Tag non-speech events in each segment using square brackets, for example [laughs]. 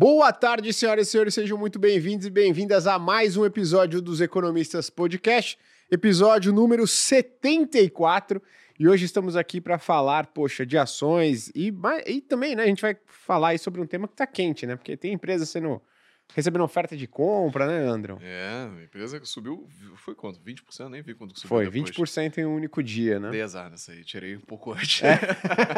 Boa tarde, senhoras e senhores, sejam muito bem-vindos e bem-vindas a mais um episódio dos Economistas Podcast, episódio número 74. E hoje estamos aqui para falar, poxa, de ações e, e também, né, a gente vai falar sobre um tema que está quente, né? Porque tem empresas sendo recebendo oferta de compra, né, André? É, a empresa que subiu, foi quanto? 20%? Nem vi quanto subiu Foi, depois. 20% em um único dia, né? Dei azar nessa aí, tirei um pouco antes. É.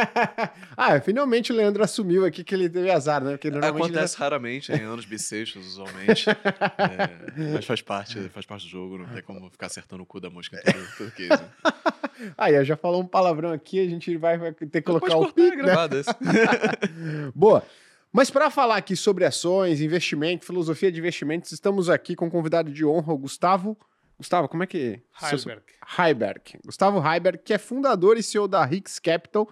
[laughs] ah, finalmente o Leandro assumiu aqui que ele teve azar, né? Porque normalmente Acontece ele... raramente, em anos bissextos, usualmente. [laughs] é, mas faz parte, faz parte do jogo, não tem como ficar acertando o cu da mosca em todo, todo case. Aí, já falou um palavrão aqui, a gente vai, ter que colocar o pico, né? [laughs] Boa. Mas para falar aqui sobre ações, investimento, filosofia de investimentos, estamos aqui com um convidado de honra, o Gustavo. Gustavo, como é que. Heiberg. Heiberg. Gustavo Heiberg, que é fundador e CEO da Hicks Capital,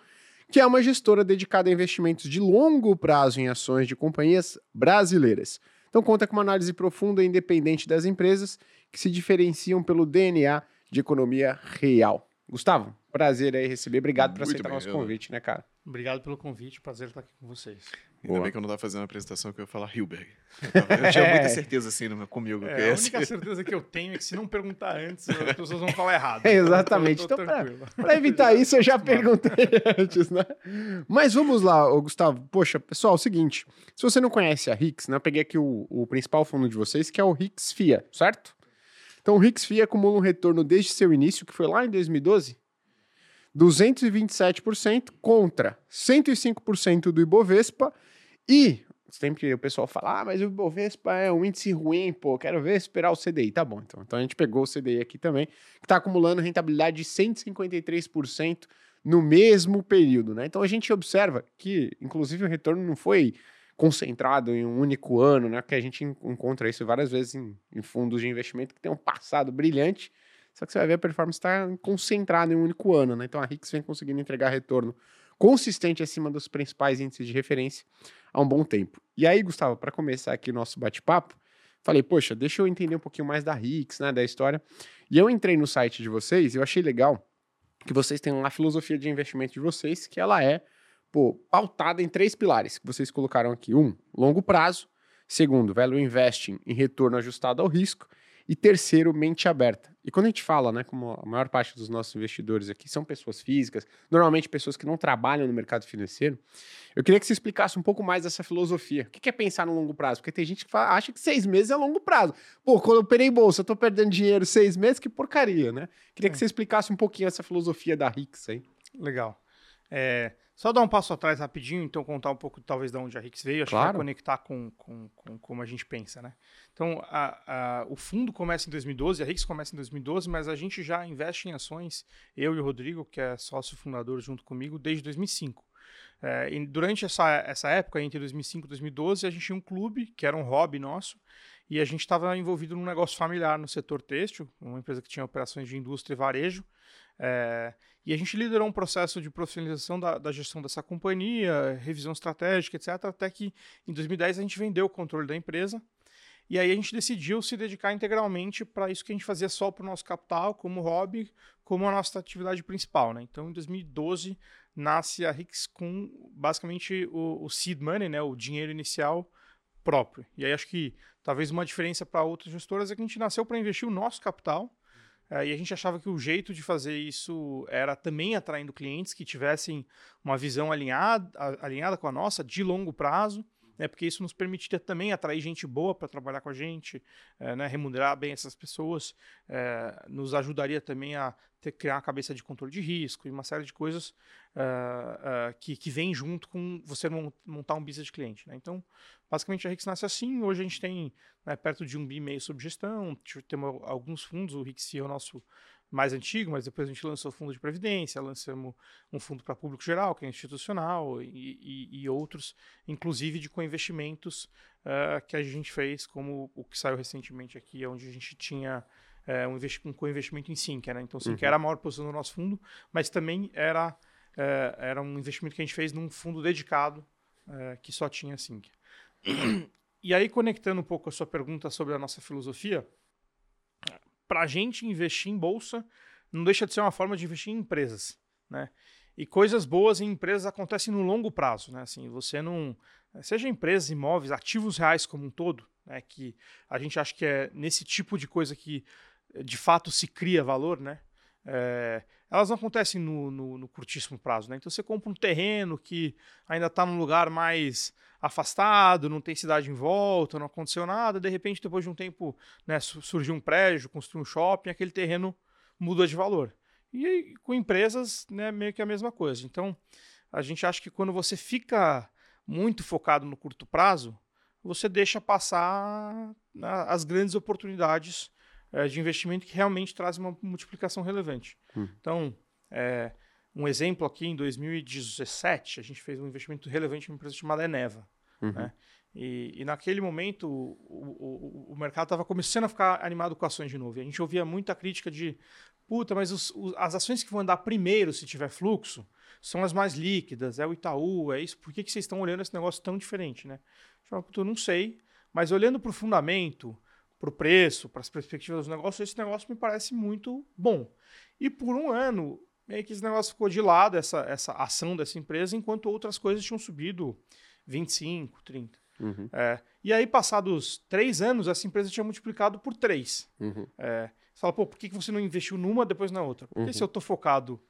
que é uma gestora dedicada a investimentos de longo prazo em ações de companhias brasileiras. Então conta com uma análise profunda e independente das empresas que se diferenciam pelo DNA de economia real. Gustavo, prazer aí receber. Obrigado por aceitar o nosso convite, né, cara? Obrigado pelo convite, prazer estar aqui com vocês. Ainda Boa. bem que eu não estava fazendo a apresentação que eu ia falar Hilberg. Eu, tava, eu tinha [laughs] muita certeza assim no, comigo. É, a única certeza que eu tenho é que se não perguntar antes, as pessoas vão falar errado. É, [laughs] exatamente. Então, para evitar isso, eu já perguntei [laughs] antes, né? Mas vamos lá, Gustavo. Poxa, pessoal, é o seguinte. Se você não conhece a Hicks, né, eu peguei aqui o, o principal fundo de vocês, que é o Hicks FIA, certo? Então, o FIA acumula um retorno desde seu início, que foi lá em 2012, 227% contra 105% do Ibovespa e sempre o pessoal fala, ah, mas o Ibovespa é um índice ruim, pô, quero ver esperar o CDI. Tá bom, então. Então a gente pegou o CDI aqui também, que está acumulando rentabilidade de 153% no mesmo período, né? Então a gente observa que, inclusive, o retorno não foi concentrado em um único ano, né? Que a gente encontra isso várias vezes em, em fundos de investimento que tem um passado brilhante, só que você vai ver a performance está concentrada em um único ano, né? Então a Rix vem conseguindo entregar retorno consistente acima dos principais índices de referência há um bom tempo. E aí, Gustavo, para começar aqui o nosso bate-papo, falei, poxa, deixa eu entender um pouquinho mais da Rix, né, da história. E eu entrei no site de vocês e eu achei legal que vocês têm uma filosofia de investimento de vocês, que ela é, pô, pautada em três pilares que vocês colocaram aqui. Um, longo prazo. Segundo, value investing em retorno ajustado ao risco. E terceiro, mente aberta. E quando a gente fala, né, como a maior parte dos nossos investidores aqui são pessoas físicas, normalmente pessoas que não trabalham no mercado financeiro, eu queria que você explicasse um pouco mais dessa filosofia. O que é pensar no longo prazo? Porque tem gente que fala, acha que seis meses é longo prazo. Pô, quando eu operei bolsa, eu tô perdendo dinheiro seis meses, que porcaria, né? Queria é. que você explicasse um pouquinho essa filosofia da Rix aí. Legal. É, só dar um passo atrás rapidinho, então contar um pouco talvez de onde a Rix veio, acho claro. que vai conectar com, com, com, como a gente pensa, né? Então, a, a, o fundo começa em 2012, a Rix começa em 2012, mas a gente já investe em ações, eu e o Rodrigo, que é sócio fundador junto comigo, desde 2005. É, durante essa, essa época, entre 2005 e 2012, a gente tinha um clube, que era um hobby nosso, e a gente estava envolvido num negócio familiar no setor têxtil, uma empresa que tinha operações de indústria e varejo, é, e a gente liderou um processo de profissionalização da, da, gestão dessa companhia, revisão estratégica, etc., até que em 2010 a gente vendeu o controle da empresa. E aí a gente decidiu se dedicar integralmente para isso que a gente fazia só para o nosso capital, como hobby, como a nossa atividade principal. Né? Então, em 2012, nasce a Rix com basicamente o, o seed money, né? o dinheiro inicial próprio. E aí acho que talvez uma diferença para outras gestoras é que a gente nasceu para investir o nosso capital, e a gente achava que o jeito de fazer isso era também atraindo clientes que tivessem uma visão alinhada, alinhada com a nossa, de longo prazo, né, porque isso nos permitiria também atrair gente boa para trabalhar com a gente, uh, né, remunerar bem essas pessoas, uh, nos ajudaria também a ter, criar uma cabeça de controle de risco e uma série de coisas que, que vem junto com você montar um business de cliente. Né? Então, Basicamente, a Rix nasce assim. Hoje a gente tem né, perto de um bi e meio sob gestão. Temos alguns fundos. O Rix é o nosso mais antigo, mas depois a gente lançou o fundo de previdência, lançamos um fundo para público geral, que é institucional, e, e, e outros, inclusive de co-investimentos uh, que a gente fez, como o que saiu recentemente aqui, onde a gente tinha uh, um, um co-investimento em Sinker. Né? Então, Sinker uhum. era a maior posição do nosso fundo, mas também era, uh, era um investimento que a gente fez num fundo dedicado que só tinha Sinker. [clears throat] E aí, conectando um pouco a sua pergunta sobre a nossa filosofia, para a gente investir em bolsa não deixa de ser uma forma de investir em empresas, né? E coisas boas em empresas acontecem no longo prazo, né? Assim, você não, seja empresas, imóveis, ativos reais como um todo, né, que a gente acha que é nesse tipo de coisa que de fato se cria valor, né? É, elas não acontecem no, no, no, curtíssimo prazo, né? Então você compra um terreno que ainda está num lugar mais afastado, não tem cidade em volta, não aconteceu nada, de repente, depois de um tempo, né, surgiu um prédio, construiu um shopping, aquele terreno muda de valor. E com empresas, né, meio que a mesma coisa. Então, a gente acha que quando você fica muito focado no curto prazo, você deixa passar né, as grandes oportunidades é, de investimento que realmente trazem uma multiplicação relevante. Hum. Então, é, um exemplo aqui, em 2017, a gente fez um investimento relevante em uma empresa chamada Eneva. Uhum. Né? E, e, naquele momento o, o, o mercado estava começando a ficar animado com ações de novo. E a gente ouvia muita crítica de puta, mas os, os, as ações que vão andar primeiro se tiver fluxo são as mais líquidas, é o Itaú, é isso. Por que, que vocês estão olhando esse negócio tão diferente, né? Eu, eu não sei, mas olhando para o fundamento, para o preço, para as perspectivas do negócio, esse negócio me parece muito bom. E por um ano, meio que esse negócio ficou de lado, essa, essa ação dessa empresa, enquanto outras coisas tinham subido 25, 30. Uhum. É, e aí, passados três anos, essa empresa tinha multiplicado por três. Uhum. É, você fala, pô, por que você não investiu numa, depois na outra? Porque uhum. se eu estou focado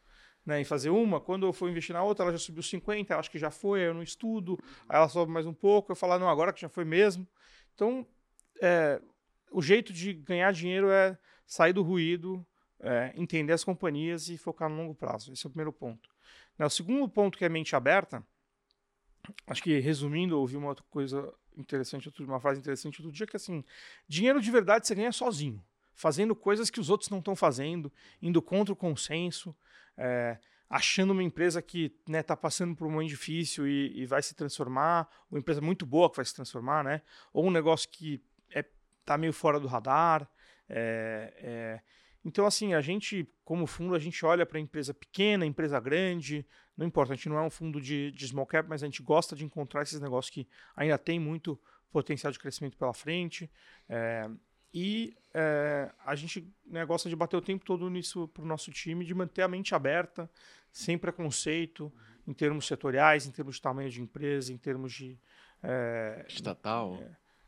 né, em fazer uma, quando eu for investir na outra, ela já subiu 50, eu acho que já foi, eu não estudo, aí ela sobe mais um pouco, eu falo, não, agora que já foi mesmo. Então, é, o jeito de ganhar dinheiro é sair do ruído, é, entender as companhias e focar no longo prazo. Esse é o primeiro ponto. Né, o segundo ponto, que é mente aberta, acho que resumindo, ouvi uma outra coisa interessante, uma frase interessante outro dia, que assim, dinheiro de verdade você ganha sozinho, fazendo coisas que os outros não estão fazendo, indo contra o consenso, é, achando uma empresa que está né, tá passando por um momento difícil e, e, vai se transformar, uma empresa muito boa que vai se transformar, né? Ou um negócio que é, tá meio fora do radar. É, é então, assim, a gente, como fundo, a gente olha para empresa pequena, empresa grande, não importa, a gente não é um fundo de, de small cap, mas a gente gosta de encontrar esses negócios que ainda tem muito potencial de crescimento pela frente. É, e é, a gente né, gosta de bater o tempo todo nisso para o nosso time, de manter a mente aberta, sem preconceito, em termos setoriais, em termos de tamanho de empresa, em termos de. É, Estatal?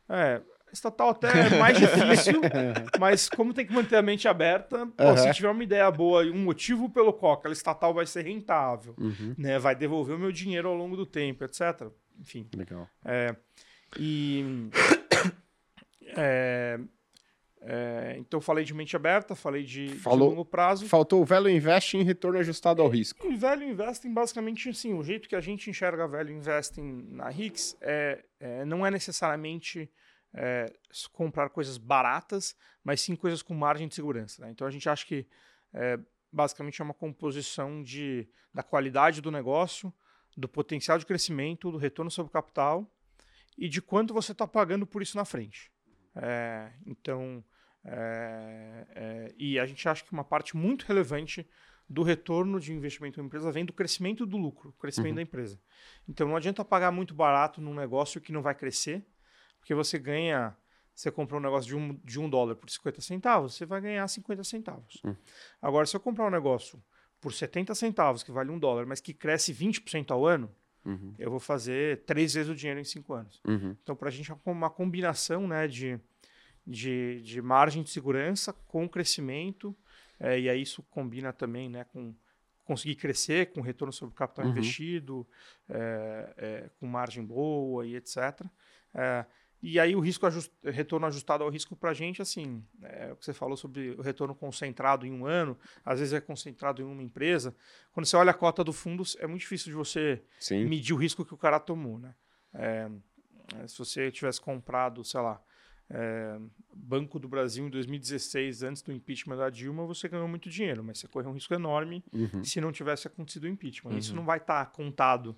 É, Estatal até é mais difícil, [laughs] mas como tem que manter a mente aberta, pô, uhum. se tiver uma ideia boa e um motivo pelo qual aquela estatal vai ser rentável, uhum. né, vai devolver o meu dinheiro ao longo do tempo, etc. Enfim. Legal. É, e é, é, então falei de mente aberta, falei de, Falou, de longo prazo. Faltou o velho investing em retorno ajustado ao risco. O velho investing, basicamente, assim, o jeito que a gente enxerga velho investing na RIX é, é não é necessariamente é, comprar coisas baratas, mas sim coisas com margem de segurança. Né? Então a gente acha que é, basicamente é uma composição de, da qualidade do negócio, do potencial de crescimento, do retorno sobre o capital e de quanto você está pagando por isso na frente. É, então, é, é, e a gente acha que uma parte muito relevante do retorno de investimento em empresa vem do crescimento do lucro, crescimento uhum. da empresa. Então não adianta pagar muito barato num negócio que não vai crescer, porque você ganha. Você comprou um negócio de um, de um dólar por 50 centavos, você vai ganhar 50 centavos. Hum. Agora, se eu comprar um negócio por 70 centavos, que vale um dólar, mas que cresce 20% ao ano, uhum. eu vou fazer três vezes o dinheiro em cinco anos. Uhum. Então, para a gente é uma combinação né, de, de, de margem de segurança com crescimento, é, e aí isso combina também né, com conseguir crescer com retorno sobre o capital uhum. investido, é, é, com margem boa e etc. E aí o risco ajust, retorno ajustado ao risco para a gente, assim, é o que você falou sobre o retorno concentrado em um ano, às vezes é concentrado em uma empresa. Quando você olha a cota do fundo, é muito difícil de você Sim. medir o risco que o cara tomou, né? É, é se você tivesse comprado, sei lá, é, Banco do Brasil em 2016, antes do impeachment da Dilma, você ganhou muito dinheiro, mas você correu um risco enorme uhum. se não tivesse acontecido o impeachment. Uhum. Isso não vai estar tá contado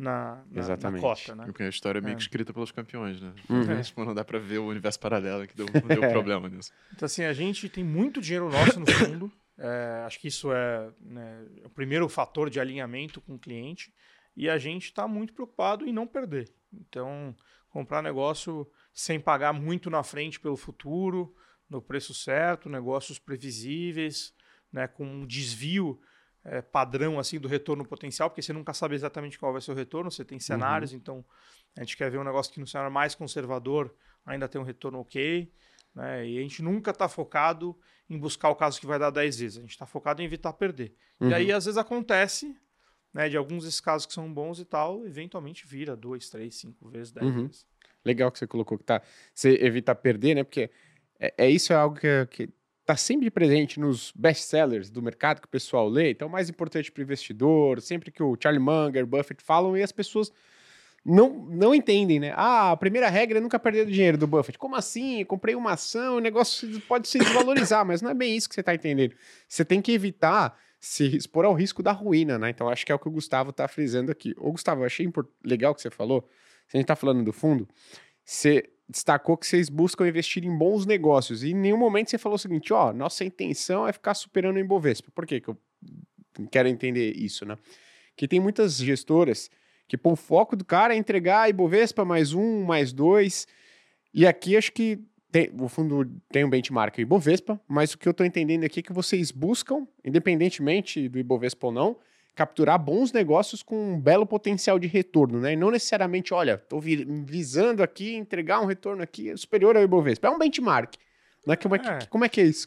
na, na, Exatamente. na cota, né? Porque a história é meio que é. escrita pelos campeões, né? Uhum. É, tipo, não dá para ver o universo paralelo que deu, deu [laughs] é. problema nisso. Então, assim, a gente tem muito dinheiro nosso no fundo. [laughs] É, acho que isso é né, o primeiro fator de alinhamento com o cliente. E a gente está muito preocupado em não perder. Então, comprar negócio sem pagar muito na frente pelo futuro, no preço certo, negócios previsíveis, né, com um desvio é, padrão assim do retorno potencial, porque você nunca sabe exatamente qual vai ser o retorno, você tem cenários, uhum. então a gente quer ver um negócio que no cenário mais conservador ainda tem um retorno ok, né? E a gente nunca está focado em buscar o caso que vai dar 10 vezes, a gente está focado em evitar perder. Uhum. E aí às vezes acontece, né, de alguns desses casos que são bons e tal, eventualmente vira 2, 3, 5 vezes, 10 uhum. vezes. Legal que você colocou que tá, você evita perder, né? Porque é, é isso é algo que, que está sempre presente nos best-sellers do mercado que o pessoal lê. Então, mais importante para o investidor, sempre que o Charlie Munger, Buffett falam, e as pessoas não, não entendem, né? Ah, a primeira regra é nunca perder dinheiro do Buffett. Como assim? Eu comprei uma ação, o negócio pode se desvalorizar, mas não é bem isso que você está entendendo. Você tem que evitar se expor ao risco da ruína, né? Então, acho que é o que o Gustavo está frisando aqui. Ô, Gustavo, achei legal que você falou. Se a gente está falando do fundo, você destacou que vocês buscam investir em bons negócios. E em nenhum momento você falou o seguinte: ó, nossa intenção é ficar superando o Ibovespa. Por que, que eu quero entender isso, né? Que tem muitas gestoras que pô, o foco do cara é entregar Ibovespa mais um, mais dois. E aqui acho que tem, o fundo tem um benchmark Ibovespa, mas o que eu estou entendendo aqui é que vocês buscam, independentemente do Ibovespa ou não, capturar bons negócios com um belo potencial de retorno, né? E não necessariamente, olha, estou visando aqui entregar um retorno aqui superior ao Ibovespa. É um benchmark. Né? Como, é que, é. como é que é isso?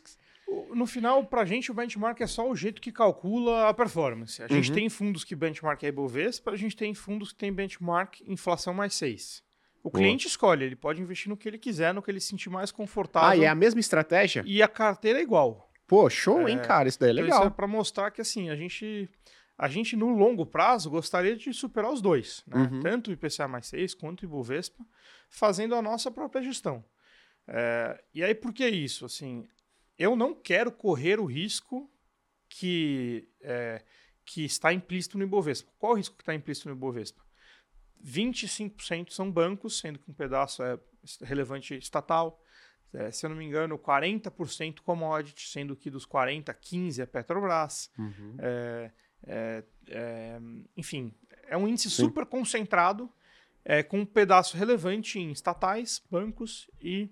No final, para a gente, o benchmark é só o jeito que calcula a performance. A gente uhum. tem fundos que benchmark é Ibovespa, a gente tem fundos que tem benchmark inflação mais 6. O Boa. cliente escolhe, ele pode investir no que ele quiser, no que ele se sentir mais confortável. Ah, e é a mesma estratégia? E a carteira é igual. Pô, show, é, hein, cara? Isso daí é legal. Então isso é para mostrar que, assim, a gente a gente, no longo prazo, gostaria de superar os dois, né? uhum. tanto o IPCA mais 6 quanto o Ibovespa, fazendo a nossa própria gestão. É, e aí, por que isso? Assim, eu não quero correr o risco que, é, que está implícito no Ibovespa. Qual o risco que está implícito no Ibovespa? 25% são bancos, sendo que um pedaço é relevante estatal. É, se eu não me engano, 40% commodity, sendo que dos 40, 15 é Petrobras. Uhum. É, é, é, enfim, é um índice Sim. super concentrado, é, com um pedaço relevante em estatais, bancos e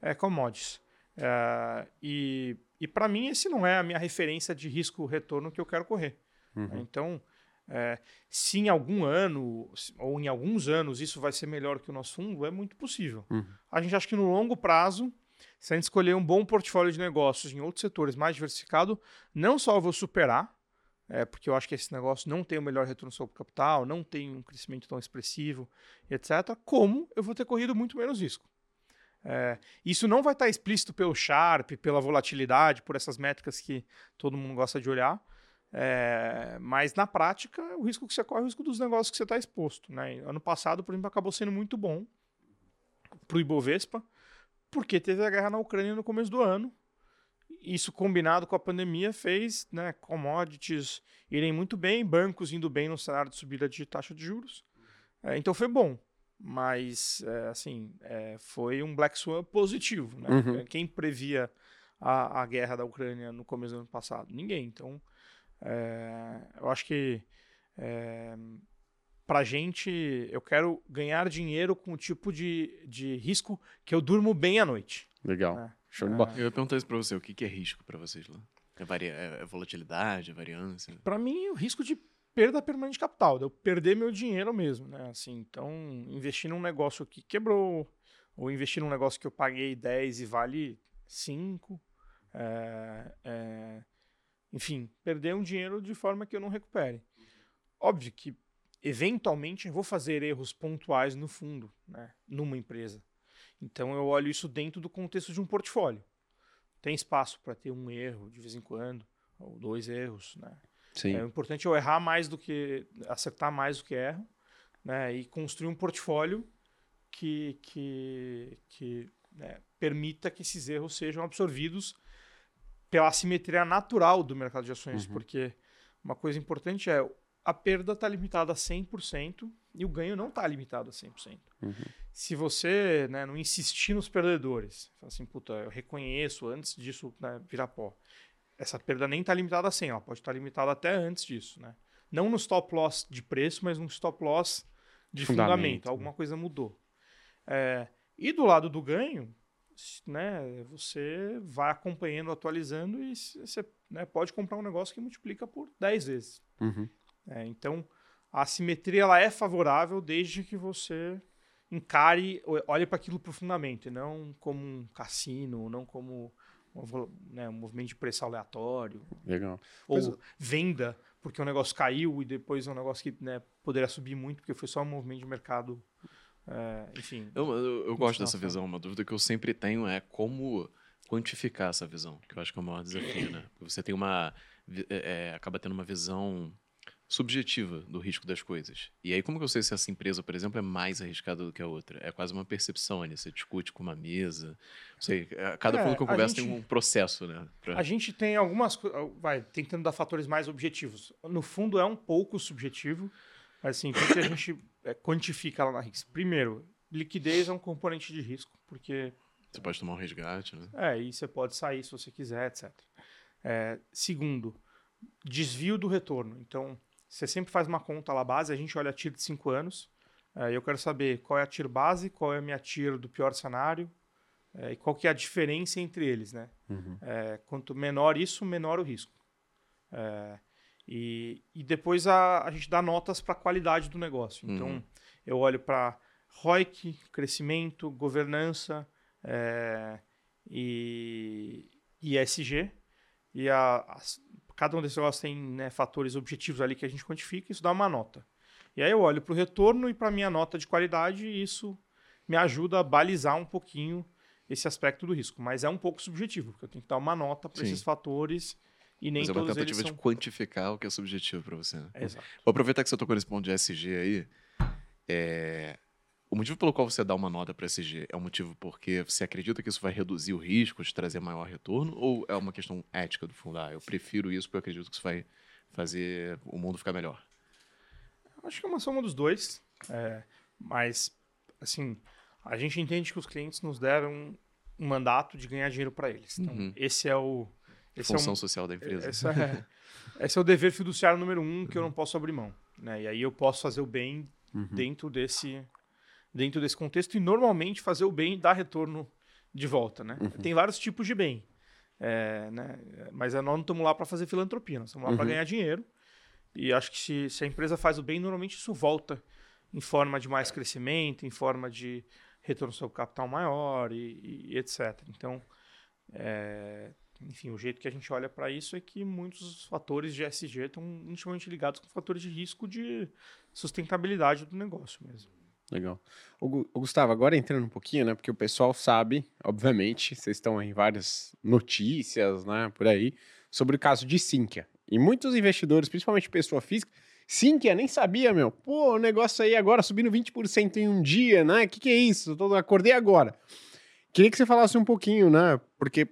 é, commodities. É, e e para mim, esse não é a minha referência de risco-retorno que eu quero correr. Uhum. Então, é, se em algum ano ou em alguns anos isso vai ser melhor que o nosso fundo, é muito possível. Uhum. A gente acha que no longo prazo, se a gente escolher um bom portfólio de negócios em outros setores mais diversificado, não só eu vou superar é, porque eu acho que esse negócio não tem o melhor retorno sobre capital, não tem um crescimento tão expressivo, etc., como eu vou ter corrido muito menos risco. É, isso não vai estar explícito pelo Sharp, pela volatilidade, por essas métricas que todo mundo gosta de olhar, é, mas na prática, o risco que você corre é o risco dos negócios que você está exposto. Né? Ano passado, por exemplo, acabou sendo muito bom para o Ibovespa, porque teve a guerra na Ucrânia no começo do ano, isso combinado com a pandemia fez né, commodities irem muito bem, bancos indo bem no cenário de subida de taxa de juros. É, então foi bom, mas é, assim é, foi um black swan positivo. Né? Uhum. Quem previa a, a guerra da Ucrânia no começo do ano passado? Ninguém. Então é, eu acho que é, para gente eu quero ganhar dinheiro com o tipo de, de risco que eu durmo bem à noite. Legal. Né? Show de bola. Eu ia perguntar isso pra você, o que, que é risco para vocês lá? É, varia... é volatilidade, é variância? Para mim, o risco de perda permanente de capital, de eu perder meu dinheiro mesmo, né? Assim, então, investir num negócio que quebrou, ou investir num negócio que eu paguei 10 e vale 5, é, é, enfim, perder um dinheiro de forma que eu não recupere. Óbvio que, eventualmente, eu vou fazer erros pontuais no fundo, né? Numa empresa. Então eu olho isso dentro do contexto de um portfólio. Tem espaço para ter um erro de vez em quando, ou dois erros, né? Sim. É importante eu errar mais do que acertar mais do que erro, né? E construir um portfólio que que, que né, permita que esses erros sejam absorvidos pela assimetria natural do mercado de ações, uhum. porque uma coisa importante é a perda está limitada a 100% e o ganho não está limitado a 100%. Uhum. Se você né, não insistir nos perdedores, assim, puta, eu reconheço antes disso né, virar pó, essa perda nem está limitada a 100, ela pode estar tá limitada até antes disso. Né? Não no stop loss de preço, mas no stop loss de fundamento. fundamento. Alguma coisa mudou. É, e do lado do ganho, né, você vai acompanhando, atualizando e você né, pode comprar um negócio que multiplica por 10 vezes. Uhum. É, então, a assimetria ela é favorável desde que você encare, olhe para aquilo profundamente, não como um cassino, não como um, né, um movimento de preço aleatório. Legal. Ou venda, porque o negócio caiu e depois é um negócio que né, poderia subir muito, porque foi só um movimento de mercado. É, enfim. Eu, eu, eu gosto dessa visão. Uma dúvida que eu sempre tenho é como quantificar essa visão, que eu acho que é o maior desafio, né? Você tem uma. É, acaba tendo uma visão subjetiva do risco das coisas. E aí, como que eu sei se essa empresa, por exemplo, é mais arriscada do que a outra? É quase uma percepção ali. Você discute com uma mesa. Sei, é, cada é, fundo que eu converso gente, tem um processo, né? Pra... A gente tem algumas vai tentando dar fatores mais objetivos. No fundo, é um pouco subjetivo. Mas, assim, o que a gente é, quantifica lá na RIX? Primeiro, liquidez é um componente de risco, porque. Você pode tomar um resgate, né? É, e você pode sair se você quiser, etc. É, segundo, desvio do retorno. Então, você sempre faz uma conta lá base, a gente olha a TIR de 5 anos. É, eu quero saber qual é a TIR base, qual é a minha TIR do pior cenário é, e qual que é a diferença entre eles. Né? Uhum. É, quanto menor isso, menor o risco. É, e, e depois a, a gente dá notas para a qualidade do negócio. Então, uhum. eu olho para ROIC, crescimento, governança é, e ESG. E a, as, cada um desses negócios tem né, fatores objetivos ali que a gente quantifica, isso dá uma nota. E aí eu olho para o retorno e para a minha nota de qualidade e isso me ajuda a balizar um pouquinho esse aspecto do risco. Mas é um pouco subjetivo, porque eu tenho que dar uma nota para esses fatores e nem Mas é uma tentativa de quantificar o que é subjetivo para você. Né? Exato. Vou aproveitar que você tocou nesse ponto de SG aí. É... O motivo pelo qual você dá uma nota para SG é um motivo porque você acredita que isso vai reduzir o risco de trazer maior retorno ou é uma questão ética do fundo? Ah, eu prefiro isso porque eu acredito que isso vai fazer o mundo ficar melhor. Acho que é uma soma dos dois, é, mas assim a gente entende que os clientes nos deram um mandato de ganhar dinheiro para eles. Então uhum. esse é o esse função é um, social da empresa. Esse é, esse é o dever fiduciário número um que eu não posso abrir mão, né? E aí eu posso fazer o bem uhum. dentro desse dentro desse contexto e normalmente fazer o bem dá retorno de volta, né? Uhum. Tem vários tipos de bem, é, né? Mas nós não estamos lá para fazer filantropia, nós estamos lá uhum. para ganhar dinheiro. E acho que se, se, a empresa faz o bem, normalmente isso volta em forma de mais crescimento, em forma de retorno sobre capital maior e, e etc. Então, é, enfim, o jeito que a gente olha para isso é que muitos fatores de SG estão intimamente ligados com fatores de risco de sustentabilidade do negócio mesmo. Legal. O, Gustavo, agora entrando um pouquinho, né? Porque o pessoal sabe, obviamente, vocês estão em várias notícias, né, por aí, sobre o caso de Sinqia. E muitos investidores, principalmente pessoa física, Sinqia, nem sabia, meu. Pô, o negócio aí agora subindo 20% em um dia, né? O que, que é isso? Eu acordei agora. Queria que você falasse um pouquinho, né? Porque,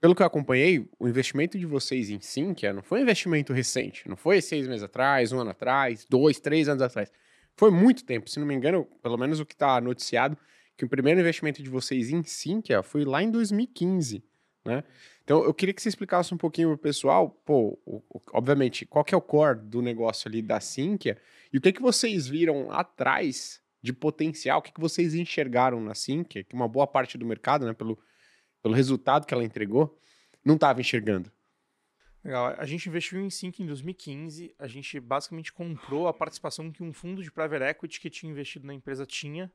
pelo que eu acompanhei, o investimento de vocês em Sinqia não foi um investimento recente. Não foi seis meses atrás, um ano atrás, dois, três anos atrás foi muito tempo, se não me engano, pelo menos o que está noticiado, que o primeiro investimento de vocês em Sinqia foi lá em 2015, né? Então, eu queria que você explicasse um pouquinho pro pessoal, pô, obviamente, qual que é o core do negócio ali da Sinqia e o que que vocês viram atrás de potencial, o que que vocês enxergaram na Sinqia, que uma boa parte do mercado, né, pelo, pelo resultado que ela entregou, não estava enxergando. Legal. A gente investiu em Sync em 2015. A gente basicamente comprou a participação que um fundo de private equity que tinha investido na empresa tinha.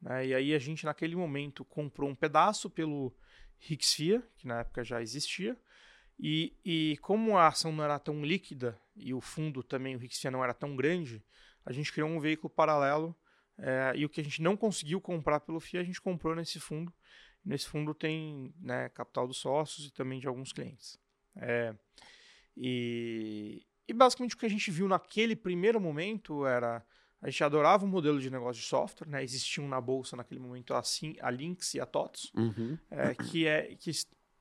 Né? E aí a gente, naquele momento, comprou um pedaço pelo Rixfia, que na época já existia. E, e como a ação não era tão líquida e o fundo também, o Rixfia, não era tão grande, a gente criou um veículo paralelo. É, e o que a gente não conseguiu comprar pelo FIA, a gente comprou nesse fundo. Nesse fundo tem né, capital dos sócios e também de alguns clientes. É, e, e basicamente o que a gente viu naquele primeiro momento era a gente adorava o modelo de negócio de software, né? Existiam na bolsa naquele momento assim a Lynx e a TOTS, uhum. é, que é que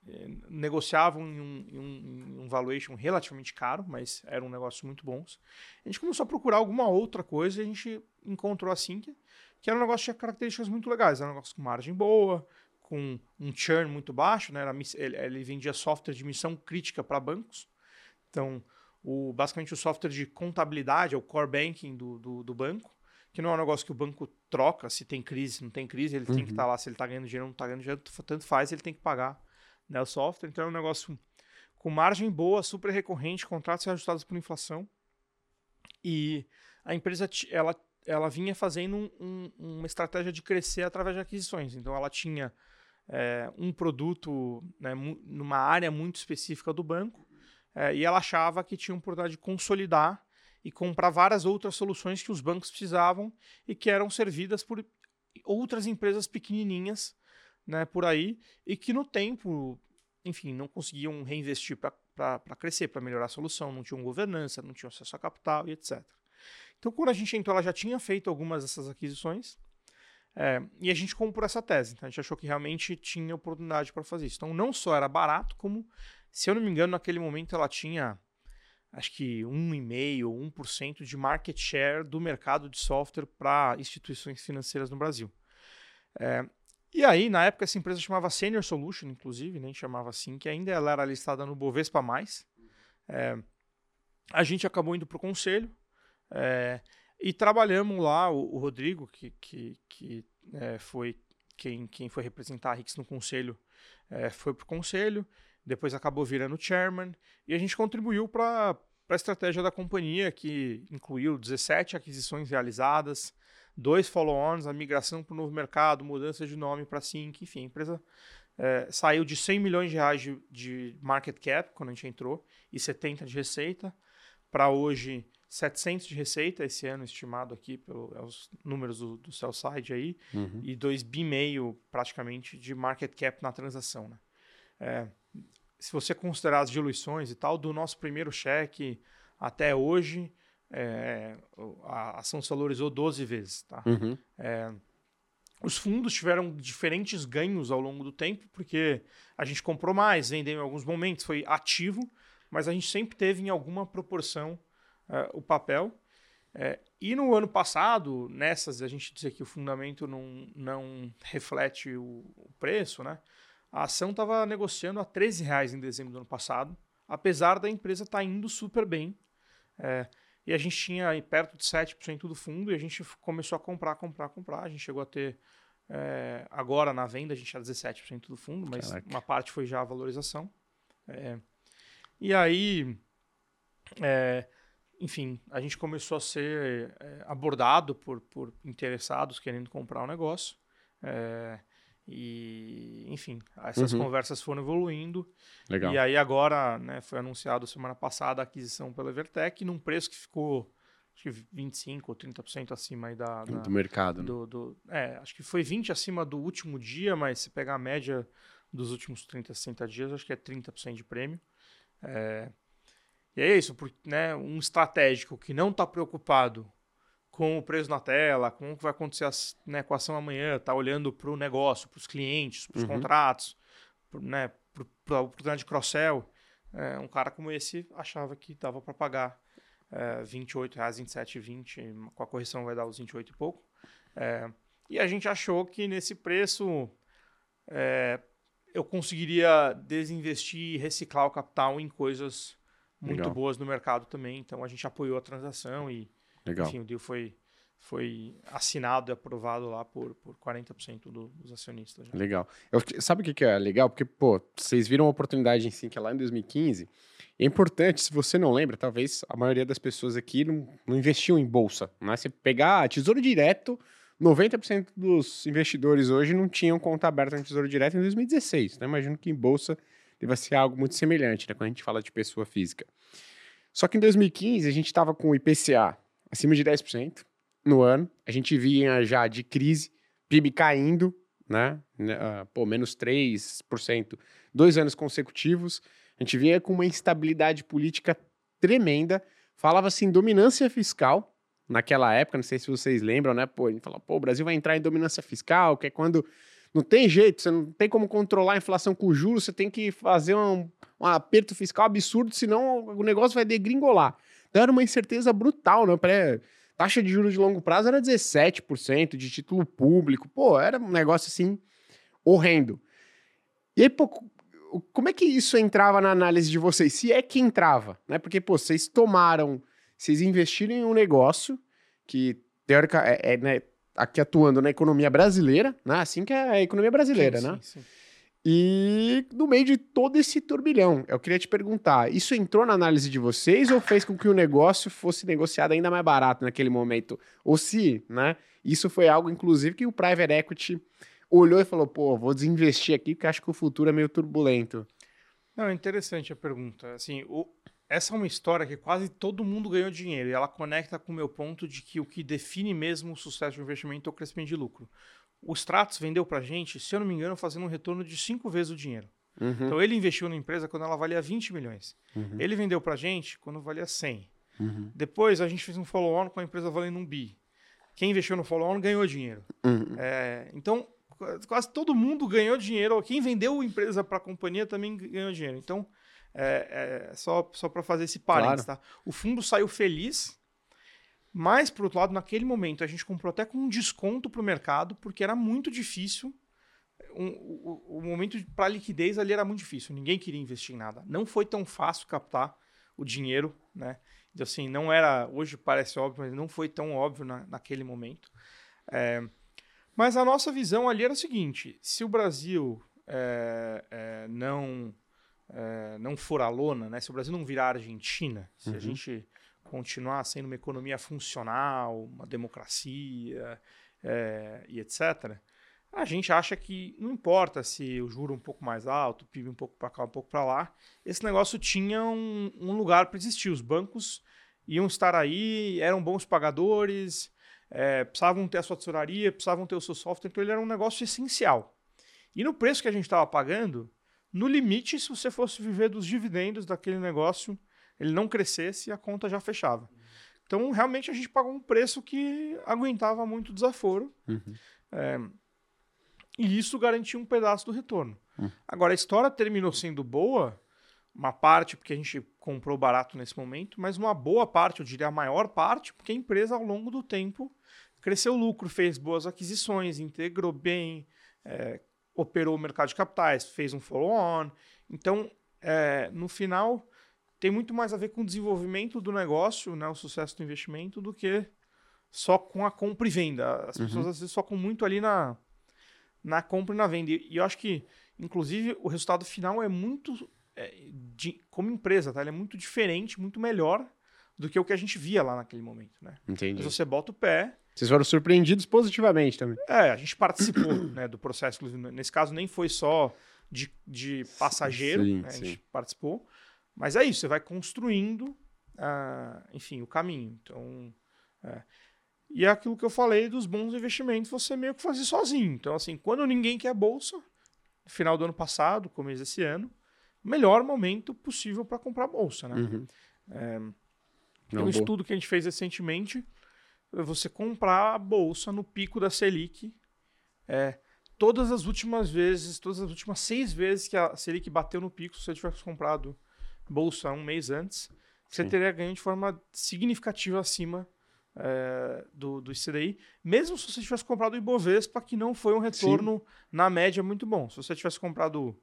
é, negociavam em um, em, um, em um, valuation relativamente caro, mas eram negócios muito bons. A gente começou a procurar alguma outra coisa e a gente encontrou a Sync, que era um negócio que tinha características muito legais, era um negócio com margem boa, com um churn muito baixo, né? Era, ele, ele vendia software de missão crítica para bancos. Então, o, basicamente o software de contabilidade, é o core banking do, do, do, banco, que não é um negócio que o banco troca se tem crise, se não tem crise, ele uhum. tem que estar uhum. tá lá, se ele está ganhando dinheiro, não está ganhando dinheiro, tanto faz, ele tem que pagar né, o software. Então é um negócio com margem boa, super recorrente, contratos ajustados por inflação. E a empresa ela, ela vinha fazendo um, um, uma estratégia de crescer através de aquisições. Então ela tinha é, um produto né, numa área muito específica do banco é, e ela achava que tinha oportunidade de consolidar e comprar várias outras soluções que os bancos precisavam e que eram servidas por outras empresas pequenininhas né, por aí e que no tempo, enfim, não conseguiam reinvestir para crescer, para melhorar a solução, não tinham governança, não tinham acesso a capital e etc. Então, quando a gente entrou, ela já tinha feito algumas dessas aquisições é, e a gente comprou essa tese. Então, a gente achou que realmente tinha oportunidade para fazer isso. Então, não só era barato, como, se eu não me engano, naquele momento ela tinha acho que 1,5% ou 1% de market share do mercado de software para instituições financeiras no Brasil. É, e aí, na época, essa empresa chamava Senior Solution, inclusive, nem chamava assim, que ainda ela era listada no Bovespa+. É, a gente acabou indo para o conselho é, e trabalhamos lá, o, o Rodrigo, que, que, que é, foi quem, quem foi representar a Rix no conselho, é, foi para o conselho, depois acabou virando chairman, e a gente contribuiu para a estratégia da companhia, que incluiu 17 aquisições realizadas, dois follow-ons, a migração para o novo mercado, mudança de nome para Sync, enfim, a empresa é, saiu de 100 milhões de reais de, de, market cap, quando a gente entrou, e 70 de receita, para hoje 700 de receita, esse ano estimado aqui pelos é números do, do sell side aí, uhum. e 2 bi meio praticamente de market cap na transação, né? É, se você considerar as diluições e tal, do nosso primeiro cheque até hoje, é, a ação se valorizou 12 vezes. Tá? Uhum. É, os fundos tiveram diferentes ganhos ao longo do tempo, porque a gente comprou mais, vendeu em alguns momentos, foi ativo, mas a gente sempre teve em alguma proporção é, o papel. É, e no ano passado, nessas, a gente dizer que o fundamento não, não reflete o, o preço, né? A ação estava negociando a 13 reais em dezembro do ano passado, apesar da empresa estar tá indo super bem. É, e a gente tinha perto de 7% do fundo e a gente começou a comprar, comprar, comprar. A gente chegou a ter, é, agora na venda, a gente tinha 17% do fundo, mas Caraca. uma parte foi já a valorização. É, e aí, é, enfim, a gente começou a ser é, abordado por, por interessados querendo comprar o negócio. É, e, enfim, essas uhum. conversas foram evoluindo. Legal. E aí agora, né, foi anunciado semana passada a aquisição pela Evertec num preço que ficou acho que 25 ou 30% acima aí da, da, do mercado. Do, né? do, é, acho que foi 20 acima do último dia, mas se pegar a média dos últimos 30, 60 dias, acho que é 30% de prêmio. É, e é isso, por, né, um estratégico que não está preocupado com o preço na tela, com o que vai acontecer né, com a ação amanhã, está olhando para o negócio, para os clientes, para os uhum. contratos, para né, a oportunidade de cross-sell. É, um cara como esse achava que dava para pagar é, R$ 28,00, 27,20, com a correção vai dar os 28 e pouco. É, e a gente achou que nesse preço é, eu conseguiria desinvestir e reciclar o capital em coisas muito Legal. boas no mercado também. Então a gente apoiou a transação e Legal. Enfim, o deal foi, foi assinado e aprovado lá por, por 40% do, dos acionistas. Já. Legal. Eu, sabe o que, que é legal? Porque, pô, vocês viram uma oportunidade em Sync lá em 2015. É importante, se você não lembra, talvez a maioria das pessoas aqui não, não investiu em bolsa. Né? Você pegar Tesouro Direto, 90% dos investidores hoje não tinham conta aberta no Tesouro Direto em 2016. Né? Imagino que em bolsa deva ser algo muito semelhante né? quando a gente fala de pessoa física. Só que em 2015 a gente estava com o IPCA acima de 10% no ano. A gente vinha já de crise, PIB caindo, né? Uh, pô, menos 3%, dois anos consecutivos. A gente vinha com uma instabilidade política tremenda. Falava-se em dominância fiscal naquela época, não sei se vocês lembram, né? Pô, a gente falava, pô, o Brasil vai entrar em dominância fiscal, que é quando não tem jeito, você não tem como controlar a inflação com juros, você tem que fazer um, um aperto fiscal absurdo, senão o negócio vai degringolar. Então era uma incerteza brutal, né? Pré taxa de juros de longo prazo era 17% de título público. Pô, era um negócio assim horrendo. E aí, pô, como é que isso entrava na análise de vocês? Se é que entrava, né? Porque, pô, vocês tomaram, vocês investiram em um negócio que teórica, é, é né, aqui atuando na economia brasileira, né? Assim que é a economia brasileira, sim, né? Sim, sim. E no meio de todo esse turbilhão, eu queria te perguntar: isso entrou na análise de vocês ou fez com que o negócio fosse negociado ainda mais barato naquele momento? Ou se, né? Isso foi algo, inclusive, que o private equity olhou e falou: pô, vou desinvestir aqui porque acho que o futuro é meio turbulento. Não, é interessante a pergunta. Assim, o, essa é uma história que quase todo mundo ganhou dinheiro e ela conecta com o meu ponto de que o que define mesmo o sucesso do investimento é o crescimento de lucro. O Stratos vendeu para gente, se eu não me engano, fazendo um retorno de cinco vezes o dinheiro. Uhum. Então ele investiu na empresa quando ela valia 20 milhões. Uhum. Ele vendeu para gente quando valia 100. Uhum. Depois a gente fez um follow-on com a empresa valendo um bi. Quem investiu no follow-on ganhou dinheiro. Uhum. É, então quase todo mundo ganhou dinheiro. Quem vendeu a empresa para a companhia também ganhou dinheiro. Então é, é só, só para fazer esse parênteses. Claro. Tá? O fundo saiu feliz mas, por outro lado, naquele momento, a gente comprou até com um desconto para o mercado, porque era muito difícil. Um, o, o, momento para liquidez ali era muito difícil. Ninguém queria investir em nada. Não foi tão fácil captar o dinheiro, né? Então, assim, não era. Hoje parece óbvio, mas não foi tão óbvio na, naquele momento. É, mas a nossa visão ali era o seguinte: se o Brasil é, é, não, é, não for a lona, né? se o Brasil não virar a Argentina, se uhum. a gente continuar sendo uma economia funcional, uma democracia é, e etc., a gente acha que não importa se o juro um pouco mais alto, o PIB um pouco para cá, um pouco para lá, esse negócio tinha um, um lugar para existir. Os bancos iam estar aí, eram bons pagadores, é, precisavam ter a sua tesouraria, precisavam ter o seu software, então ele era um negócio essencial. E no preço que a gente estava pagando, no limite, se você fosse viver dos dividendos daquele negócio, ele não crescesse, a conta já fechava. Então, realmente, a gente pagou um preço que aguentava muito desaforo. Uhum. É, e isso garantia um pedaço do retorno. Uhum. Agora, a história terminou sendo boa, uma parte porque a gente comprou barato nesse momento, mas uma boa parte, eu diria a maior parte, porque a empresa, ao longo do tempo, cresceu o lucro, fez boas aquisições, integrou bem, é, operou o mercado de capitais, fez um follow-on. Então, é, no final, tem muito mais a ver com o desenvolvimento do negócio, né, o sucesso do investimento, do que só com a compra e venda. As uhum. pessoas às vezes focam muito ali na, na compra e na venda. E, eu acho que, inclusive, o resultado final é muito. É, de, como empresa, tá? Ele é muito diferente, muito melhor do que o que a gente via lá naquele momento. Né? Entendi. Mas você bota o pé. Vocês foram surpreendidos positivamente também. É, a gente participou [coughs] né, do processo. Nesse caso, nem foi só de, de passageiro, sim, né? a gente participou. Mas é isso, você vai construindo, ah, enfim, o caminho. Então, é. E é aquilo que eu falei dos bons investimentos, você meio que fazer sozinho. Então, assim, quando ninguém quer bolsa, final do ano passado, começo desse ano, melhor momento possível para comprar bolsa, né? Uhum. É, tem um estudo que a gente fez recentemente, é você comprar a bolsa no pico da Selic, é, todas as últimas vezes, todas as últimas seis vezes que a Selic bateu no pico, se você tivesse comprado bolsa um mês antes, você Sim. teria ganho de forma significativa acima é, do, do ICDI, mesmo se você tivesse comprado o Ibovespa, que não foi um retorno Sim. na média muito bom. Se você tivesse comprado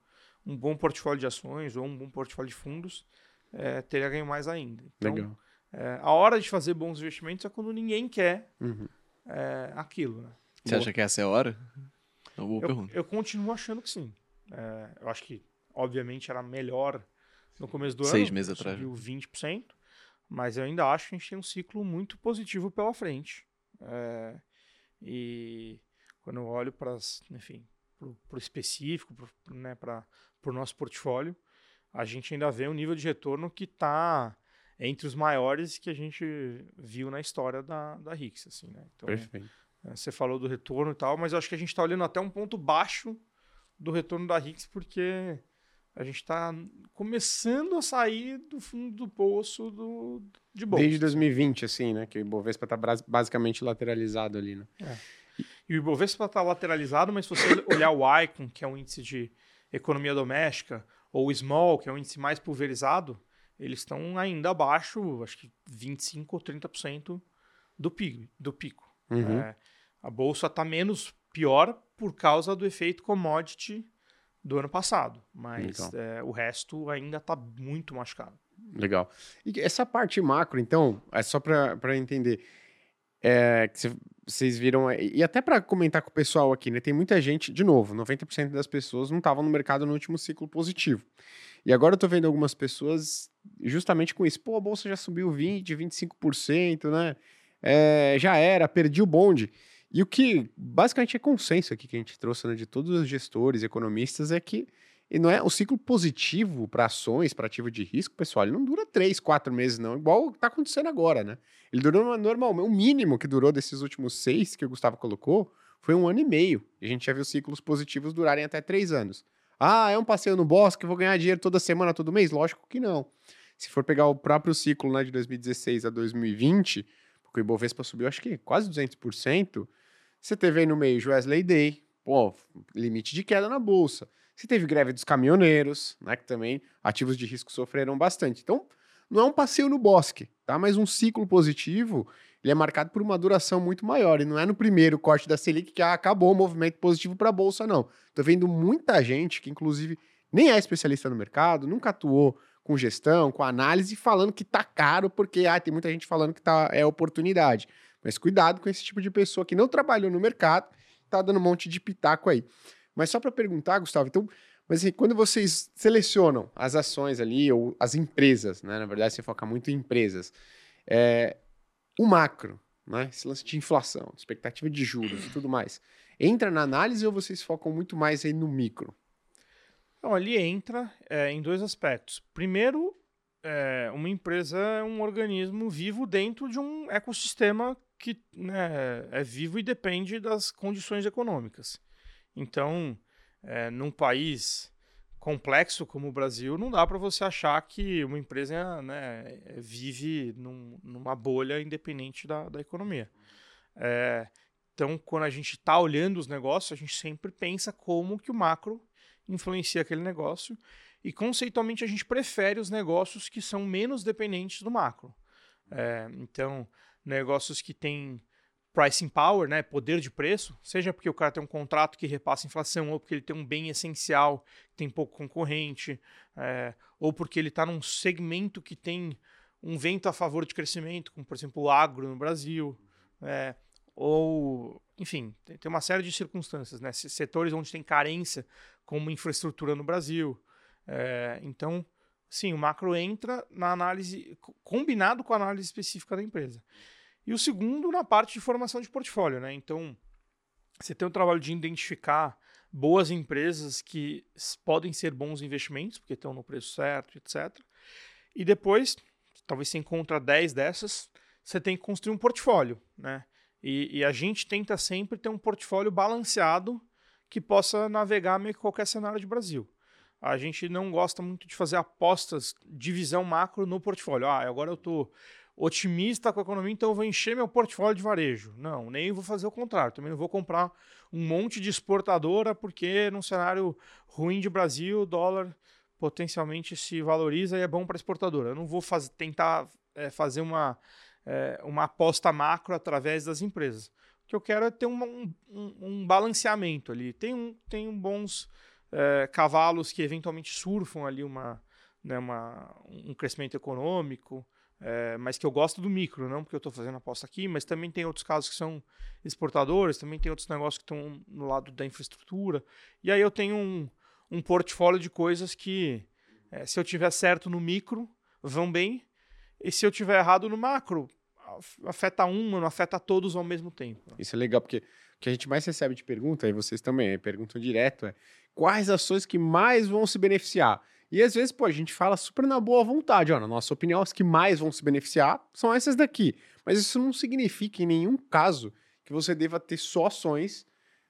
um bom portfólio de ações ou um bom portfólio de fundos, é, teria ganho mais ainda. Então, Legal. É, a hora de fazer bons investimentos é quando ninguém quer uhum. aquilo. Né? Você boa. acha que essa é a hora? É uma boa eu, pergunta. Eu continuo achando que sim. É, eu acho que, obviamente, era melhor no começo do Seis ano. meses atrás. Subiu 20%, mas eu ainda acho que a gente tem um ciclo muito positivo pela frente. É, e quando eu olho para, enfim, para o específico, para né, o nosso portfólio, a gente ainda vê um nível de retorno que está entre os maiores que a gente viu na história da, da Rix. Assim, né? então, Perfeito. É, você falou do retorno e tal, mas eu acho que a gente está olhando até um ponto baixo do retorno da Rix, porque a gente está começando a sair do fundo do poço do, de bolsa. Desde 2020, assim, né? Que o Ibovespa está basicamente lateralizado ali, né? É. E o Ibovespa está lateralizado, mas se você [coughs] olhar o Icon, que é um índice de economia doméstica, ou o Small, que é um índice mais pulverizado, eles estão ainda abaixo, acho que 25% ou 30% do pico. Do pico. Uhum. É, a bolsa está menos pior por causa do efeito commodity do ano passado, mas é, o resto ainda está muito machucado. Legal. E essa parte macro, então, é só para entender. é, que vocês viram, e até para comentar com o pessoal aqui, né? Tem muita gente, de novo, 90% das pessoas não estavam no mercado no último ciclo positivo. E agora eu tô vendo algumas pessoas justamente com isso. Pô, a bolsa já subiu 20, 25%, né? É, já era, perdi o bonde. E o que basicamente é consenso aqui que a gente trouxe né, de todos os gestores, economistas, é que e não é o ciclo positivo para ações, para ativo de risco, pessoal, ele não dura três, quatro meses, não, igual está acontecendo agora, né? Ele durou normalmente, o mínimo que durou desses últimos seis que o Gustavo colocou foi um ano e meio. E a gente já viu ciclos positivos durarem até três anos. Ah, é um passeio no bosque, vou ganhar dinheiro toda semana, todo mês? Lógico que não. Se for pegar o próprio ciclo né, de 2016 a 2020, porque o Ibovespa subiu acho que quase 200%, você teve aí no meio Wesley Day, pô, limite de queda na bolsa. Você teve greve dos caminhoneiros, né, que também ativos de risco sofreram bastante. Então, não é um passeio no bosque, tá? Mas um ciclo positivo, ele é marcado por uma duração muito maior. E não é no primeiro corte da Selic que ah, acabou o movimento positivo para a bolsa, não. Tô vendo muita gente que, inclusive, nem é especialista no mercado, nunca atuou com gestão, com análise, falando que tá caro, porque ah, tem muita gente falando que tá, é oportunidade. Mas cuidado com esse tipo de pessoa que não trabalhou no mercado, tá dando um monte de pitaco aí. Mas só para perguntar, Gustavo, então, mas assim, quando vocês selecionam as ações ali, ou as empresas, né? Na verdade, você foca muito em empresas. É, o macro, né? Esse lance de inflação, expectativa de juros e tudo mais. Entra na análise ou vocês focam muito mais aí no micro? Então, ali entra é, em dois aspectos. Primeiro, é, uma empresa é um organismo vivo dentro de um ecossistema que né, é vivo e depende das condições econômicas. Então, é, num país complexo como o Brasil, não dá para você achar que uma empresa né, vive num, numa bolha independente da, da economia. É, então, quando a gente está olhando os negócios, a gente sempre pensa como que o macro influencia aquele negócio e, conceitualmente, a gente prefere os negócios que são menos dependentes do macro. É, então, negócios que têm pricing power, né, poder de preço, seja porque o cara tem um contrato que repassa inflação, ou porque ele tem um bem essencial, que tem pouco concorrente, é, ou porque ele está num segmento que tem um vento a favor de crescimento, como por exemplo o agro no Brasil, é, ou enfim, tem uma série de circunstâncias, né, setores onde tem carência, como infraestrutura no Brasil. É, então, sim, o macro entra na análise, combinado com a análise específica da empresa. E o segundo na parte de formação de portfólio, né? Então, você tem o trabalho de identificar boas empresas que podem ser bons investimentos, porque estão no preço certo, etc. E depois, talvez você encontra 10 dessas, você tem que construir um portfólio, né? E, e, a gente tenta sempre ter um portfólio balanceado que possa navegar meio que qualquer cenário de Brasil. A gente não gosta muito de fazer apostas de visão macro no portfólio. Ah, agora eu estou otimista com a economia, então eu vou encher meu portfólio de varejo. Não, nem vou fazer o contrário. Também não vou comprar um monte de exportadora, porque num cenário ruim de Brasil, o dólar potencialmente se valoriza e é bom para exportadora. Eu não vou tentar é, fazer uma, é, uma aposta macro através das empresas. O que eu quero é ter um, um, balanceamento ali. Tem, um, tem bons é, cavalos que eventualmente surfam ali uma, né, uma, um crescimento econômico, é, mas que eu gosto do micro, não porque eu estou fazendo aposta aqui, mas também tem outros casos que são exportadores, também tem outros negócios que estão no lado da infraestrutura. E aí eu tenho um, um portfólio de coisas que, é, se eu tiver certo no micro, vão bem, e se eu tiver errado no macro, afeta uma, não afeta todos ao mesmo tempo. Isso é legal, porque o que a gente mais recebe de pergunta, e vocês também perguntam direto, é quais ações que mais vão se beneficiar? E às vezes, pô, a gente fala super na boa vontade, ó, na nossa opinião, as que mais vão se beneficiar são essas daqui. Mas isso não significa em nenhum caso que você deva ter só ações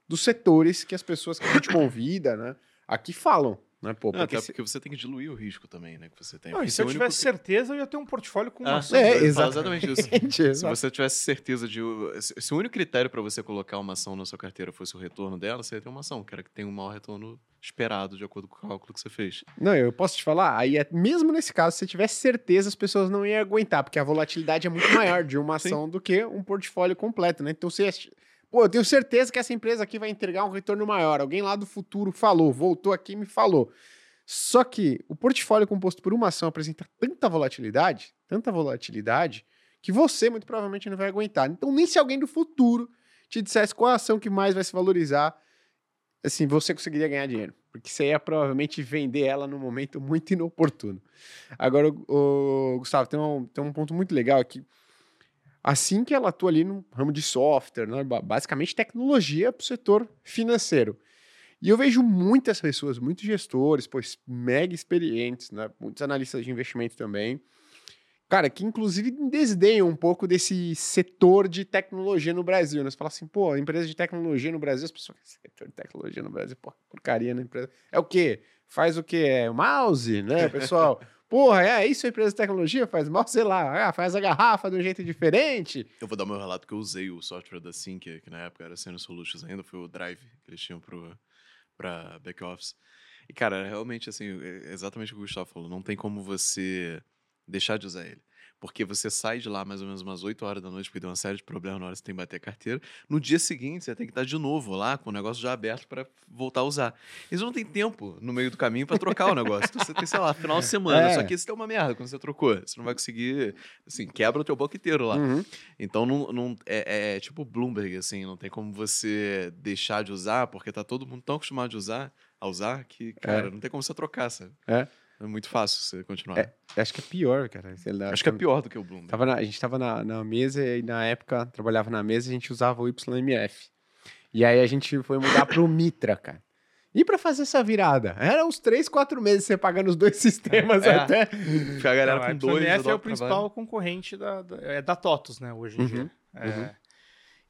dos setores que as pessoas que a gente convida, né, aqui falam. Né, pô, não, porque até porque você tem que diluir o risco também, né? Que você tem. Não, e se eu tivesse certeza, eu ia ter um portfólio com ah, ação. É, exatamente isso. [laughs] se você tivesse certeza de. Se o único critério para você colocar uma ação na sua carteira fosse o retorno dela, você ia ter uma ação, que era que tem um maior retorno esperado, de acordo com o cálculo que você fez. Não, eu posso te falar, aí é, mesmo nesse caso, se você tivesse certeza, as pessoas não iam aguentar, porque a volatilidade é muito maior de uma ação Sim. do que um portfólio completo, né? Então você. Pô, eu tenho certeza que essa empresa aqui vai entregar um retorno maior. Alguém lá do futuro falou, voltou aqui e me falou. Só que o portfólio composto por uma ação apresenta tanta volatilidade, tanta volatilidade, que você muito provavelmente não vai aguentar. Então, nem se alguém do futuro te dissesse qual a ação que mais vai se valorizar, assim, você conseguiria ganhar dinheiro. Porque você ia provavelmente vender ela num momento muito inoportuno. Agora, o, o Gustavo, tem um, tem um ponto muito legal aqui. Assim que ela atua ali no ramo de software, né? basicamente tecnologia para o setor financeiro. E eu vejo muitas pessoas, muitos gestores, pois mega experientes, né? muitos analistas de investimento também, cara, que inclusive desdenham um pouco desse setor de tecnologia no Brasil. Né? Você fala assim, pô, empresa de tecnologia no Brasil, as pessoas, setor de tecnologia no Brasil, pô, porcaria na empresa. É o quê? Faz o quê? É mouse, né, pessoal? [laughs] Porra, é isso a empresa de tecnologia? Faz mal, sei lá, ah, faz a garrafa de um jeito diferente. Eu vou dar meu relato que eu usei o software da Sync, que na época era Senior Solutions ainda, foi o Drive que eles tinham pro, pra back-office. E, cara, realmente, assim, é exatamente o que o Gustavo falou, não tem como você deixar de usar ele. Porque você sai de lá mais ou menos umas 8 horas da noite, porque tem uma série de problemas na hora que você tem que bater a carteira. No dia seguinte, você tem que estar de novo lá, com o negócio já aberto para voltar a usar. Eles não tem tempo no meio do caminho para trocar o negócio. Então você tem, sei lá, final de semana. É. Só que isso é uma merda quando você trocou. Você não vai conseguir. Assim, quebra o teu banco inteiro lá. Uhum. Então não, não, é, é tipo Bloomberg, assim, não tem como você deixar de usar, porque tá todo mundo tão acostumado de usar, a usar, que, cara, é. não tem como você trocar, sabe? É. É muito fácil você continuar. É, acho que é pior, cara. Acho que é pior do que o Bloom. Tava na, a gente tava na, na, mesa e na época trabalhava na mesa a gente usava o YMF. E aí a gente foi mudar pro Mitra, cara. E para fazer essa virada? Era uns três, quatro meses você pagando os dois [laughs] sistemas é, até. Ficar a galera Não, com dois. O YMF é o principal trabalho. concorrente da, da, é da TOTOS, né, hoje em uhum, dia. É, uhum.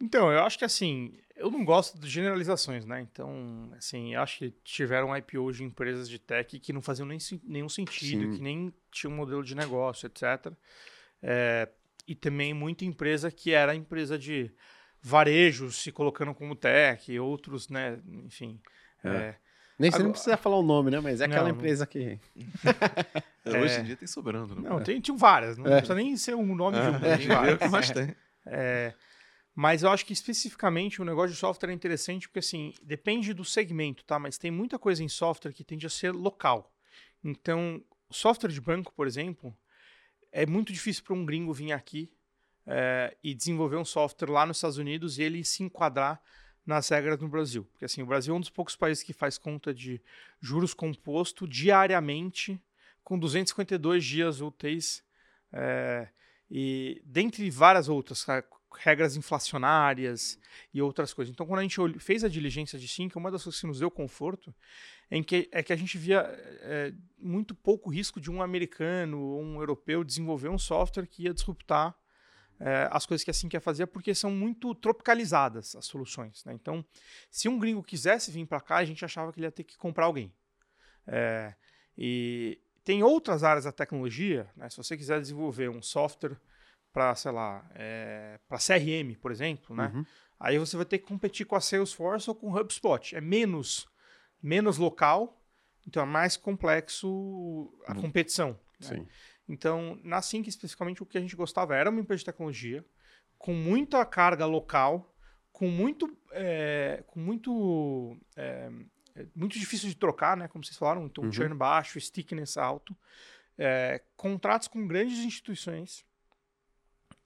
Então, eu acho que assim, eu não gosto de generalizações, né? Então, assim, acho que tiveram IPO de empresas de tech que não faziam nem, nenhum sentido, Sim. que nem tinham um modelo de negócio, etc. É, e também muita empresa que era empresa de varejo se colocando como tech, outros, né? Enfim. É. É, nem você não precisa falar o nome, né? Mas é aquela não, empresa que. [laughs] É, hoje em dia tem sobrando, né? Não, tem, tinham várias. Não é. precisa nem ser um nome de uma. Tem [laughs] várias. É, mais tem. É, mas eu acho que especificamente o negócio de software é interessante porque, assim, depende do segmento, tá? Mas tem muita coisa em software que tende a ser local. Então, software de banco, por exemplo, é muito difícil para um gringo vir aqui é, e desenvolver um software lá nos Estados Unidos e ele se enquadrar nas regras no Brasil. Porque, assim, o Brasil é um dos poucos países que faz conta de juros composto diariamente com 252 dias úteis. É, e dentre várias outras, regras inflacionárias e outras coisas. Então, quando a gente fez a diligência de Sync, uma das coisas que nos deu conforto em que, é que a gente via é, muito pouco risco de um americano ou um europeu desenvolver um software que ia disruptar é, as coisas que a Sync ia fazer, porque são muito tropicalizadas as soluções. Né? Então, se um gringo quisesse vir para cá, a gente achava que ele ia ter que comprar alguém. É, e tem outras áreas da tecnologia, né? se você quiser desenvolver um software para, sei lá, é, para CRM, por exemplo, né? Uhum. Aí você vai ter que competir com a Salesforce ou com o HubSpot. É menos, menos local, então é mais complexo a uhum. competição. Né? Então, na Sync, especificamente, o que a gente gostava era uma empresa de tecnologia com muita carga local, com muito, é, com muito, é, é muito difícil de trocar, né? Como vocês falaram, então uhum. churn baixo, stickiness alto, é, contratos com grandes instituições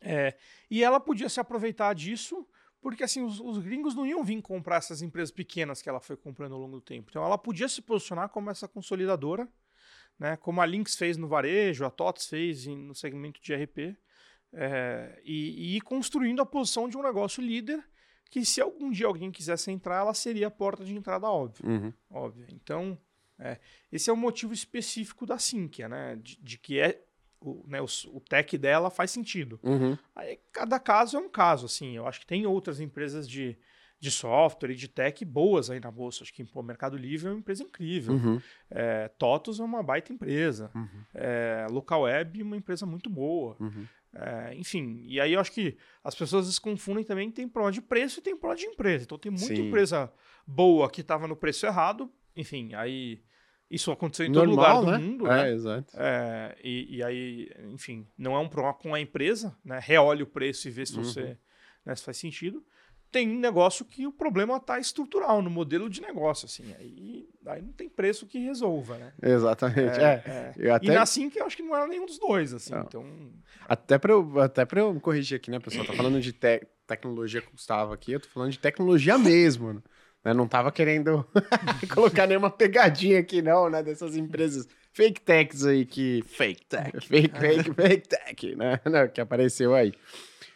é, e ela podia se aproveitar disso, porque assim, os, os, gringos não iam vir comprar essas empresas pequenas que ela foi comprando ao longo do tempo. Então ela podia se posicionar como essa consolidadora, né, como a Lynx fez no varejo, a TOTS fez em, no segmento de RP, é, e, e ir construindo a posição de um negócio líder que se algum dia alguém quisesse entrar, ela seria a porta de entrada óbvia. Uhum. óbvia. Então, é, esse é o motivo específico da Sinqia, né? De, de, que é o, né, o, o tech dela faz sentido. Uhum. Aí, cada caso é um caso, assim. Eu acho que tem outras empresas de, de software e de tech boas aí na bolsa. Acho que o Mercado Livre é uma empresa incrível. Uhum. É, TOTOS é uma baita empresa. Uhum. É, Local Web é uma empresa muito boa. Uhum. É, enfim, e aí eu acho que as pessoas se confundem também. Tem prova de preço e tem prova de empresa. Então tem muita Sim. empresa boa que estava no preço errado. Enfim, aí isso aconteceu em Normal, todo lugar do né? mundo, né? É, exato. É, e, e, aí, enfim, não é um problema com a empresa, né? Reolhe o preço e vê se uhum. você né, se faz sentido. tem um negócio que o problema está estrutural no modelo de negócio, assim. Aí, aí não tem preço que resolva, né? Exatamente. É, é. Até... E na Sync eu acho que não era nenhum dos dois, assim. Não. Então. Até para eu, até eu corrigir aqui, né, pessoal? Tá falando de te tecnologia com o Gustavo aqui, eu tô falando de tecnologia mesmo. Né? Eu não tava querendo [laughs] colocar nenhuma pegadinha aqui, não, né? Dessas empresas fake techs aí que. Fake tech. [laughs] Fake, fake, fake tech, né? que apareceu aí.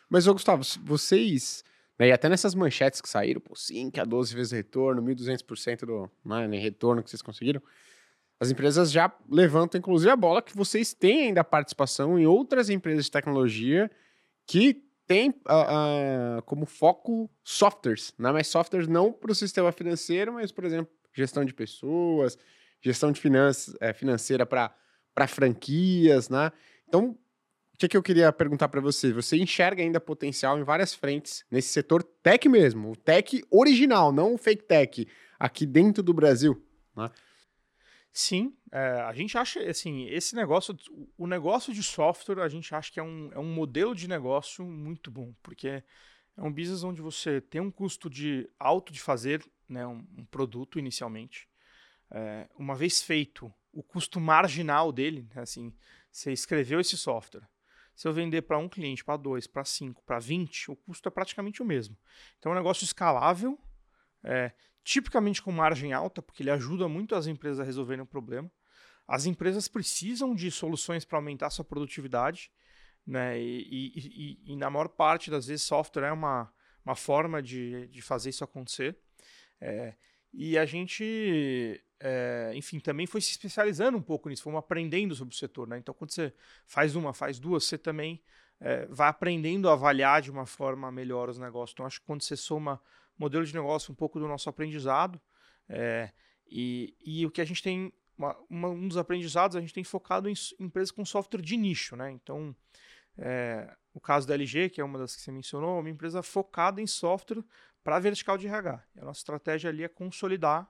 Mas, ô Gustavo, vocês né? E até nessas manchetes que saíram, por 5 a 12 vezes retorno, 1.200% do né, retorno que vocês conseguiram, as empresas já levantam, inclusive, a bola que vocês têm ainda participação em outras empresas de tecnologia que têm uh, uh, como foco softwares, né? mas softwares não para o sistema financeiro, mas, por exemplo, gestão de pessoas, gestão de finanças, é, financeira para franquias, né? Então, o que, que eu queria perguntar para você? Você enxerga ainda potencial em várias frentes nesse setor tech mesmo, o tech original, não o fake tech, aqui dentro do Brasil? Né? Sim, é, a gente acha, assim, esse negócio, o negócio de software, a gente acha que é um, é um modelo de negócio muito bom, porque é um business onde você tem um custo de alto de fazer né, um, um produto inicialmente. É, uma vez feito, o custo marginal dele, né, assim, você escreveu esse software, se eu vender para um cliente, para dois, para cinco, para vinte, o custo é praticamente o mesmo. Então é um negócio escalável, é, tipicamente com margem alta, porque ele ajuda muito as empresas a resolverem o problema. As empresas precisam de soluções para aumentar sua produtividade, né? E, e, e, e, na maior parte das vezes software é uma, uma forma de, de fazer isso acontecer. É, e a gente é, enfim, também foi se especializando um pouco nisso, fomos aprendendo sobre o setor. Né? Então, quando você faz uma, faz duas, você também é, vai aprendendo a avaliar de uma forma melhor os negócios. Então, acho que quando você soma modelo de negócio um pouco do nosso aprendizado, é, e, e o que a gente tem, uma, uma, um dos aprendizados, a gente tem focado em empresas com software de nicho. Né? Então, é, o caso da LG, que é uma das que você mencionou, é uma empresa focada em software para vertical de RH. A nossa estratégia ali é consolidar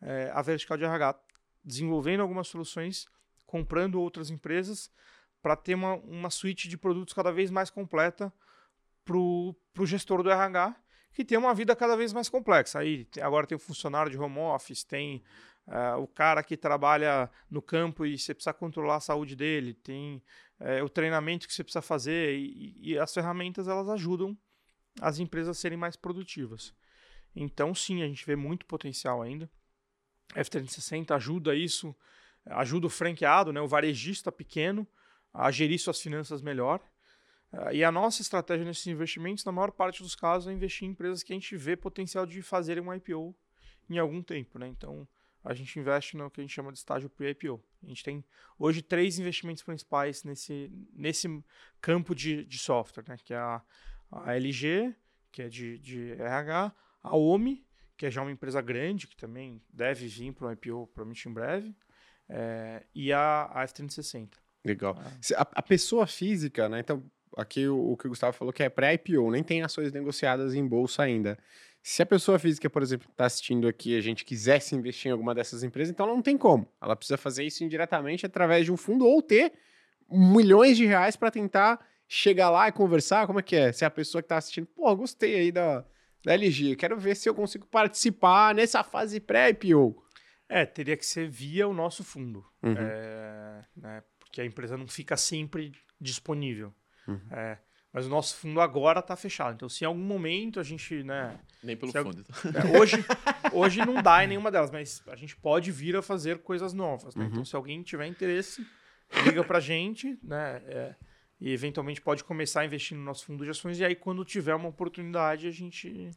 é, a vertical de RH, desenvolvendo algumas soluções, comprando outras empresas, para ter uma, uma suíte de produtos cada vez mais completa para o gestor do RH, que tem uma vida cada vez mais complexa. Aí agora tem o funcionário de home office, tem uh, o cara que trabalha no campo e você precisa controlar a saúde dele, tem uh, o treinamento que você precisa fazer e, e, as ferramentas elas ajudam as empresas a serem mais produtivas. Então sim, a gente vê muito potencial ainda. F360 ajuda isso, ajuda o franqueado, né, o varejista pequeno, a gerir suas finanças melhor. Eh, e a nossa estratégia nesses investimentos, na maior parte dos casos, é investir em empresas que a gente vê potencial de fazerem um IPO em algum tempo. Né? Então, a gente investe no que a gente chama de estágio pre-IPO. A gente tem hoje três investimentos principais nesse, nesse campo de, de software, né? que é a, a LG, que é de, de RH, a OMI, que é já uma empresa grande, que também deve vir para um IPO provavelmente em breve, é, e a, a F360. Legal. Ah. A, a, pessoa física, né? Então, aqui o, o que o Gustavo falou que é pré-IPO, nem tem ações negociadas em bolsa ainda. Se a pessoa física, por exemplo, está assistindo aqui a gente quisesse investir em alguma dessas empresas, então ela não tem como. Ela precisa fazer isso indiretamente através de um fundo ou ter milhões de reais para tentar chegar lá e conversar. Como é que é? Se a pessoa que está assistindo, pô, gostei aí da, da LG. Quero ver se eu consigo participar nessa fase pré-IPO. É, teria que ser via o nosso fundo. Uhum. É, né, porque a empresa não fica sempre disponível. Uhum. É, mas o nosso fundo agora está fechado. Então, se em algum momento a gente. Né, Nem pelo fundo. É, hoje, hoje não dá em nenhuma delas, mas a gente pode vir a fazer coisas novas. Né? Uhum. Então, se alguém tiver interesse, liga para a gente. Né, é, e eventualmente pode começar a investir no nosso fundo de ações e aí quando tiver uma oportunidade a gente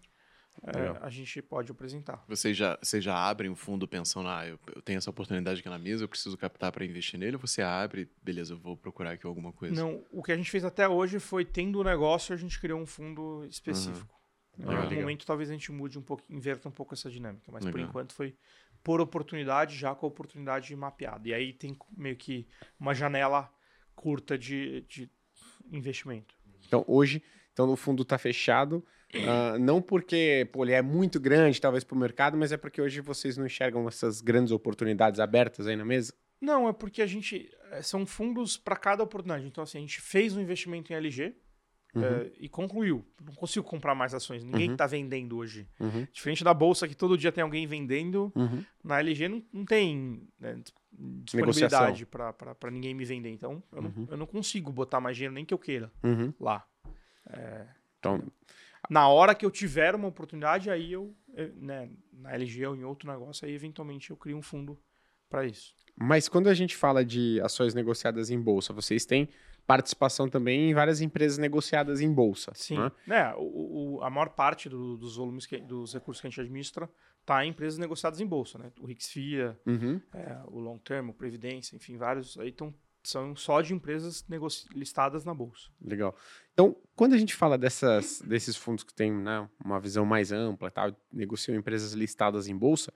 é, a gente pode apresentar. Vocês já, vocês já abrem o fundo pensando, ah, eu, eu tenho essa oportunidade aqui na mesa, eu preciso captar para investir nele, ou você abre, beleza, eu vou procurar aqui alguma coisa? Não, o que a gente fez até hoje foi, tendo o um negócio, a gente criou um fundo específico. Uhum. Em algum momento talvez a gente mude um pouco, inverta um pouco essa dinâmica, mas legal. por enquanto foi por oportunidade, já com a oportunidade mapeada. E aí tem meio que uma janela curta de, de investimento. Então, hoje, então, o fundo está fechado, uh, não porque pô, ele é muito grande, talvez, para o mercado, mas é porque hoje vocês não enxergam essas grandes oportunidades abertas aí na mesa? Não, é porque a gente. Eh, são fundos para cada oportunidade. Então, assim, a gente fez um investimento em LG, uhum. é, e concluiu. Não consigo comprar mais ações. Ninguém está uhum. vendendo hoje. Uhum. Diferente da bolsa, que todo dia tem alguém vendendo, uhum. na LG não, não tem né, disponibilidade para ninguém me vender. Então, eu não, uhum. eu, não, consigo botar mais dinheiro nem que eu queira lá. É, então, na hora que eu tiver uma oportunidade, aí eu, né, na LG ou em outro negócio, aí eventualmente eu crio um fundo para isso. Mas quando a gente fala de ações negociadas em bolsa, vocês têm participação também em várias empresas negociadas em bolsa. Sim. Né? É, o, o, a maior parte do, dos volumes, que, dos recursos que a gente administra está em empresas negociadas em bolsa, né? O Rixfia, uhum. é, o Long Term, o Previdência, enfim, vários aí estão são só de empresas listadas na bolsa. Legal. Então, quando a gente fala dessas, desses fundos que têm né, uma visão mais ampla, tal, negociam empresas listadas em bolsa,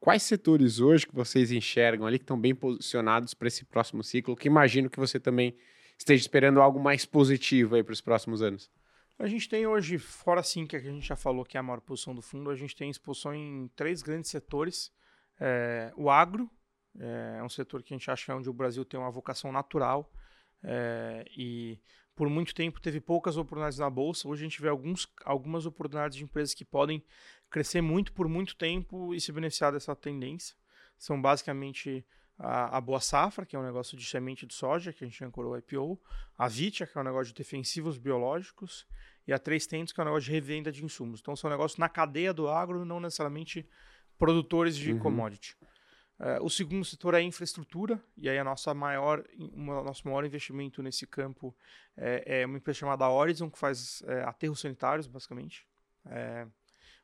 quais setores hoje que vocês enxergam ali que estão bem posicionados para esse próximo ciclo? Que imagino que você também esteja esperando algo mais positivo aí para os próximos anos. A gente tem hoje, fora sim que a gente já falou que é a maior posição do fundo, a gente tem exposição em três grandes setores. É, o agro, é, um setor que a gente acha que é onde o Brasil tem uma vocação natural é, e por muito tempo teve poucas oportunidades na bolsa. Hoje a gente vê alguns, algumas oportunidades de empresas que podem crescer muito por muito tempo e se beneficiar dessa tendência. São basicamente a, a, Boa Safra, que é um negócio de semente de soja, que a gente ancorou o IPO, a Vitia, que é um negócio de defensivos biológicos, e a Três Tentos, que é um negócio de revenda de insumos. Então são negócios na cadeia do agro, não necessariamente produtores de uhum. commodity. Uh, o segundo setor é a infraestrutura, e aí a nossa maior, o nosso maior investimento nesse campo é, é uma empresa chamada Horizon, que faz é, aterros sanitários, basicamente. É uma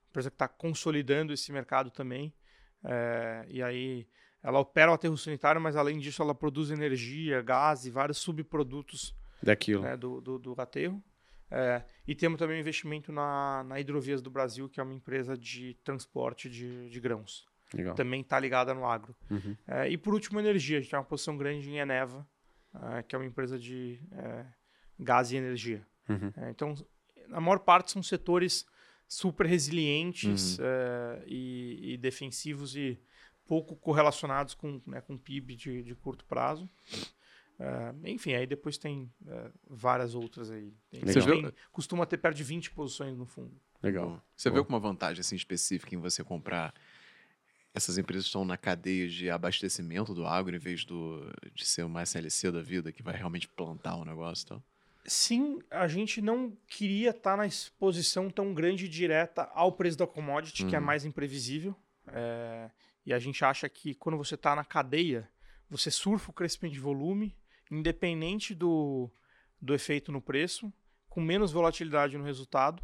empresa que está consolidando esse mercado também. É, e aí ela opera o aterro sanitário, mas além disso ela produz energia, gás e vários subprodutos Daquilo. Né, do, do, do, aterro. É, e temos também um investimento na, na Hidrovias do Brasil, que é uma empresa de transporte de, de grãos. Legal. também está ligada no agro. Uhum. É, e por último, energia. A gente tem uma posição grande em Eneva, é, que é uma empresa de é, gás e energia. Uhum. É, então, a maior parte são setores super resilientes uhum. É, e, e, defensivos e pouco correlacionados com, né, com PIB de, de curto prazo. Uh, enfim, aí depois tem uh, várias outras aí. Tem, tem, costuma ter perto de 20 posições no fundo. Legal. Você Boa. vê alguma vantagem assim, específica em você comprar essas empresas estão na cadeia de abastecimento do agro em vez do, de ser uma SLC da vida que vai realmente plantar o negócio então? Sim, a gente não queria estar na exposição tão grande e direta ao preço da commodity, que é uhum. mais imprevisível. É, e a gente acha que quando você está na cadeia, você surfa o crescimento de volume, independente do, do efeito no preço, com menos volatilidade no resultado,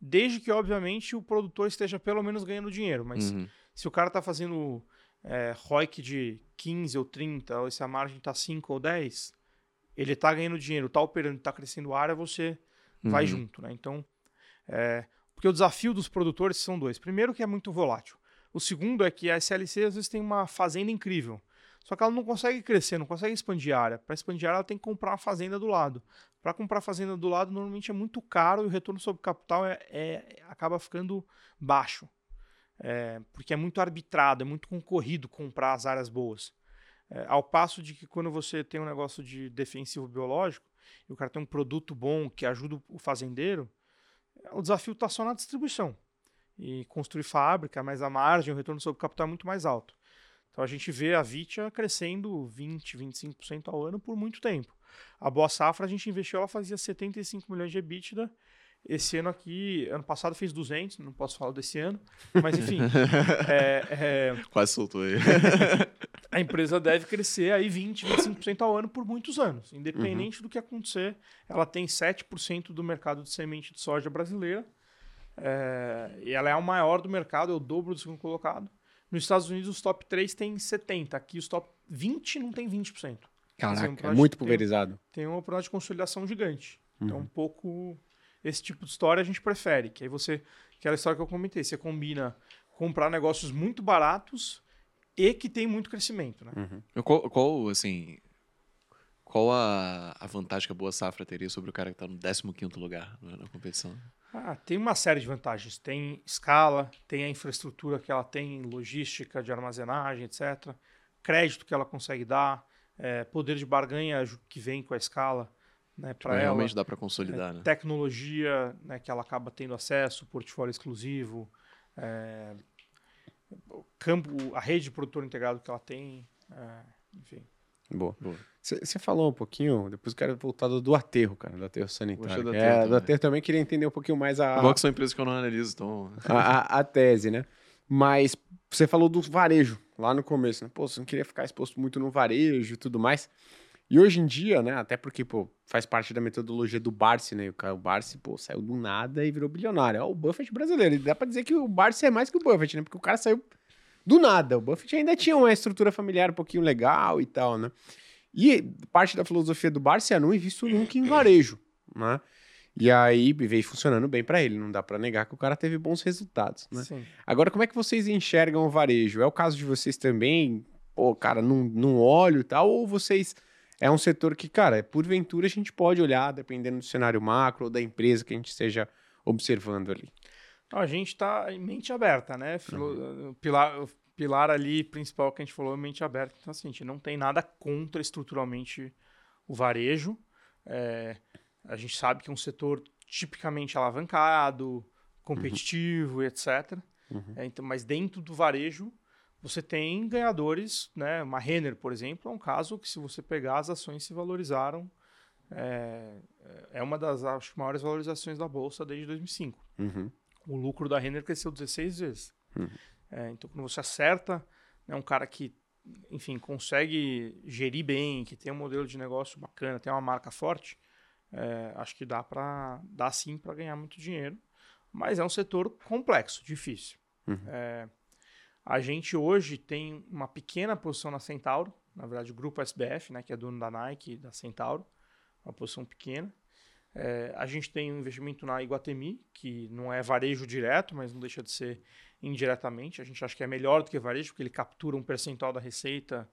desde que, obviamente, o produtor esteja pelo menos ganhando dinheiro. Mas uhum. Se o cara está fazendo é, ROIC de 15 ou 30, ou se a margem está 5 ou 10, ele está ganhando dinheiro, está operando, está crescendo a área, você uhum. vai junto. Né? Então, é, porque o desafio dos produtores são dois. Primeiro, que é muito volátil. O segundo é que a SLC às vezes tem uma fazenda incrível. Só que ela não consegue crescer, não consegue expandir a área. Para expandir a área, ela tem que comprar uma fazenda do lado. Para comprar a fazenda do lado, normalmente é muito caro e o retorno sobre capital é, é acaba ficando baixo é, porque é muito arbitrado, é muito concorrido comprar as áreas boas. É, ao passo de que quando você tem um negócio de defensivo biológico, e o cara tem um produto bom que ajuda o fazendeiro, o desafio está só na distribuição. E construir fábrica, mas a margem, o retorno sobre capital é muito mais alto. Então a gente vê a Vitia crescendo 20, 25% ao ano por muito tempo. A Boa Safra a gente investiu, ela fazia 75 milhões de EBITDA esse ano aqui, ano passado fez 200, não posso falar desse ano, mas enfim. [laughs] é, é, Quase soltou aí. [laughs] a empresa deve crescer aí 20, 25% ao ano por muitos anos, independente uhum. do que acontecer. Ela tem 7% do mercado de semente de soja brasileira, é, e ela é o maior do mercado, é o dobro do segundo colocado. Nos Estados Unidos, os top 3 tem 70%, aqui os top 20 não tem 20%. Caraca, é muito pulverizado. Tem, tem uma oportunidade de consolidação gigante. Então, uhum. Então, um pouco esse tipo de história a gente prefere. Que aí você, aquela história que eu comentei, você combina comprar negócios muito baratos e que tem muito crescimento, né? Uhum. Qual, qual, assim, qual a, a vantagem que a Boa Safra teria sobre o cara que está no 15º lugar na competição? Ah, tem uma série de vantagens. Tem escala, tem a infraestrutura que ela tem, logística de armazenagem, etc. Crédito que ela consegue dar, é, poder de barganha que vem com a escala Né, para tipo, realmente dá para consolidar, é, né? Tecnologia, né, que ela acaba tendo acesso, portfólio exclusivo, é, campo, a rede de produtor integrado que ela tem, é, enfim. Boa. Você falou um pouquinho, depois eu quero voltar do, do aterro, cara, do aterro sanitário. Do é, do aterro também queria entender um pouquinho mais a. Bom que são empresas que eu não analiso, então. a, a, a tese, né? Mas você falou do varejo lá no começo, né? Pô, você não queria ficar exposto muito no varejo e tudo mais. E hoje em dia, né, até porque, pô, faz parte da metodologia do Barsi, né? O Barsi, pô, saiu do nada e virou bilionário. É o Buffett brasileiro. E dá pra dizer que o Barsi é mais que o Buffett, né? Porque o cara saiu do nada. O Buffett ainda tinha uma estrutura familiar um pouquinho legal e tal, né? E parte da filosofia do Barsi é não invisto nunca em varejo, né? E aí veio funcionando bem para ele, não dá para negar que o cara teve bons resultados, né? Sim. Agora, como é que vocês enxergam o varejo? É o caso de vocês também? Pô, cara, não, não olho e tal? Ou vocês... É um setor que, cara, porventura a gente pode olhar, dependendo do cenário macro ou da empresa que a gente esteja observando ali. A gente está em mente aberta, né? Uhum. Pilar, pilar ali principal que a gente falou é mente aberta. Então, assim, a gente não tem nada contra estruturalmente o varejo. É, a gente sabe que é um setor tipicamente alavancado, competitivo, uhum. etc. Uhum. É, então, mas dentro do varejo, você tem ganhadores, né? Uma Renner, por exemplo, é um caso que se você pegar as ações se valorizaram. É, é uma das acho, maiores valorizações da bolsa desde 2005. Uhum. O lucro da Renner cresceu 16 vezes. Uhum. É, então, quando você acerta, é né, um cara que, enfim, consegue gerir bem, que tem um modelo de negócio bacana, tem uma marca forte, é, acho que dá para dá sim para ganhar muito dinheiro, mas é um setor complexo, difícil. Uhum. É, a gente hoje tem uma pequena posição na Centauro, na verdade o grupo SBF, né, que é dono da Nike, da Centauro, uma posição pequena. É, a gente tem um investimento na Iguatemi, que não é varejo direto, mas não deixa de ser indiretamente. A gente acha que é melhor do que varejo, porque ele captura um percentual da receita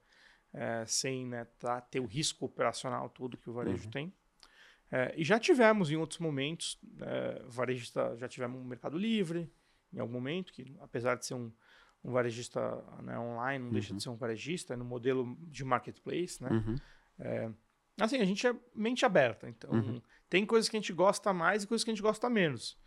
é, sem né, tá, ter o risco operacional todo que o varejo uhum. tem. É, e já tivemos em outros momentos, é, varejista, já tivemos um Mercado Livre, em algum momento, que apesar de ser um, um varejista né, online, não uhum. deixa de uhum. ser um varejista, é no modelo de marketplace, né? Uhum. É, assim, a gente é mente aberta, então uhum. tem coisas que a gente gosta mais e coisas que a gente gosta menos.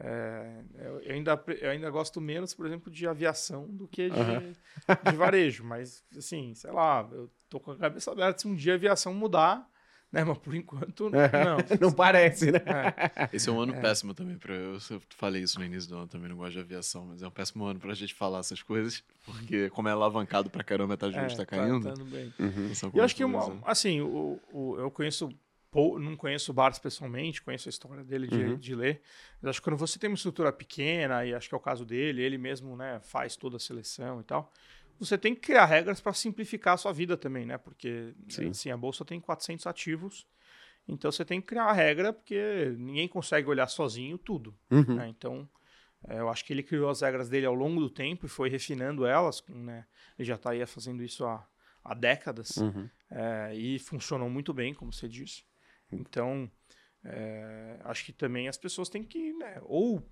É, eu, ainda, eu ainda gosto menos, por exemplo, de aviação do que de, de varejo, mas assim, sei lá, eu tô com a cabeça aberta se um dia a aviação mudar, né? Mas por enquanto, [laughs] não. não parece, né? É. Esse é um ano é. péssimo também para eu, eu falei isso no início do ano, também não gosto de aviação, mas é um péssimo ano para a gente falar essas coisas, porque como é alavancado para caramba, a taxa de está caindo. Tá, tá bem. Uhum. eu acho que, uma, assim, o, o, eu conheço não conheço o Bartos pessoalmente, conheço a história dele de, uhum. de, ler. Mas acho que quando você tem uma estrutura pequena, e acho que é o caso dele, ele mesmo né, faz toda a seleção e tal, você tem que criar regras para simplificar a sua vida também, né? Porque assim, a bolsa tem 400 ativos, então você tem que criar a regra, porque ninguém consegue olhar sozinho tudo. Uhum. Né? Então, é, eu acho que ele criou as regras dele ao longo do tempo e foi refinando elas. Né? Ele já está aí fazendo isso há, há décadas uhum. é, e funcionou muito bem, como você disse. Então, é, acho que também as pessoas têm que, né, ou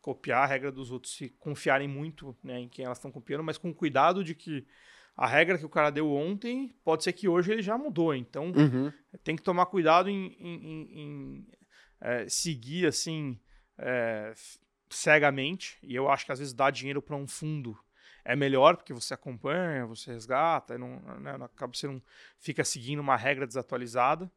copiar a regra dos outros, se confiarem muito né, em quem elas estão copiando, mas com cuidado de que a regra que o cara deu ontem, pode ser que hoje ele já mudou. Então, uhum. tem que tomar cuidado em, em, em, é, seguir assim é, cegamente. E eu acho que às vezes dar dinheiro para um fundo é melhor porque você acompanha, você resgata, não, né, acaba você não fica seguindo uma regra desatualizada.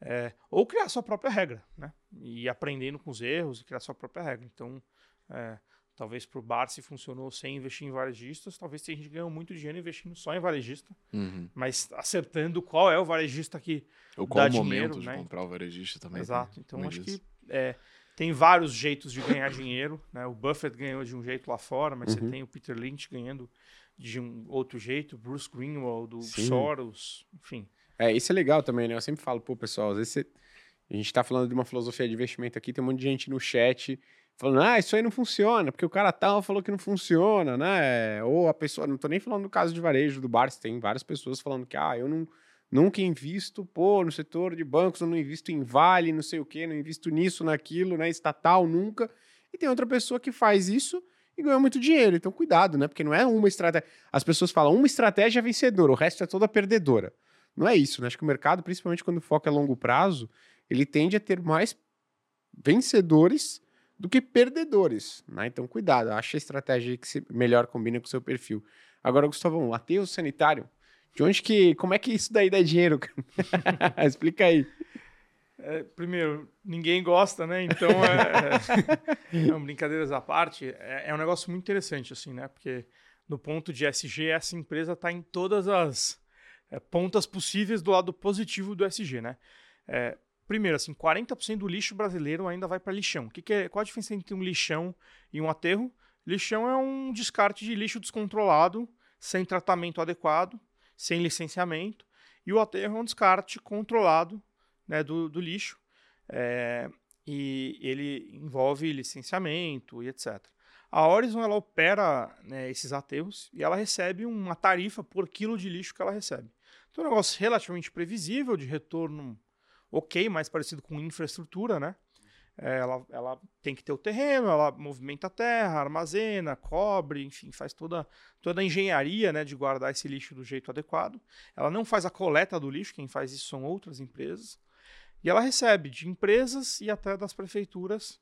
É, ou criar sua própria regra, né? E aprendendo com os erros e criar sua própria regra. Então, é, talvez para o bar se funcionou sem investir em varejistas, talvez a gente ganhou muito dinheiro investindo só em varejista, uhum. mas acertando qual é o varejista que ou qual dá o dinheiro, momento né? de comprar o varejista também. Exato. Então, acho que é, tem vários jeitos de ganhar dinheiro. Né? O Buffett ganhou de um jeito lá fora, mas uhum. você tem o Peter Lynch ganhando de um outro jeito, Bruce Greenwald, o Soros, enfim. É, isso é legal também, né? Eu sempre falo, pô, pessoal, às vezes você... a gente tá falando de uma filosofia de investimento aqui, tem um monte de gente no chat falando, ah, isso aí não funciona, porque o cara tal falou que não funciona, né? Ou a pessoa, não tô nem falando do caso de varejo do Barça, tem várias pessoas falando que, ah, eu não, nunca invisto, pô, no setor de bancos, eu não invisto em vale, não sei o quê, não invisto nisso, naquilo, né? Estatal, nunca. E tem outra pessoa que faz isso e ganha muito dinheiro. Então, cuidado, né? Porque não é uma estratégia. As pessoas falam uma estratégia vencedora, o resto é toda perdedora. Não é isso, né? Acho que o mercado, principalmente quando foca a longo prazo, ele tende a ter mais vencedores do que perdedores, né? Então, cuidado, acha a estratégia que se melhor combina com o seu perfil. Agora, Gustavão, aterro sanitário, de onde que, como é que isso daí dá dinheiro? [laughs] Explica aí. É, primeiro, ninguém gosta, né? Então, é, é, não, brincadeiras à parte, é, é, um negócio muito interessante, assim, né? Porque no ponto de SG, essa empresa está em todas as é, pontas possíveis do lado positivo do SG, né? É, primeiro, assim, 40% do lixo brasileiro ainda vai para lixão. Que, que é, qual a diferença entre um lixão e um aterro? Lixão é um descarte de lixo descontrolado, sem tratamento adequado, sem licenciamento, e o aterro é um descarte controlado né, do, do lixo, é, e ele envolve licenciamento e etc. A Horizon ela opera né, esses aterros e ela recebe uma tarifa por quilo de lixo que ela recebe. Então um negócio relativamente previsível, de retorno ok, mais parecido com infraestrutura, né? É, ela, ela tem que ter o terreno, ela movimenta a terra, armazena, cobre, enfim, faz toda, toda a engenharia né, de guardar esse lixo do jeito adequado. Ela não faz a coleta do lixo, quem faz isso são outras empresas. E ela recebe de empresas e até das prefeituras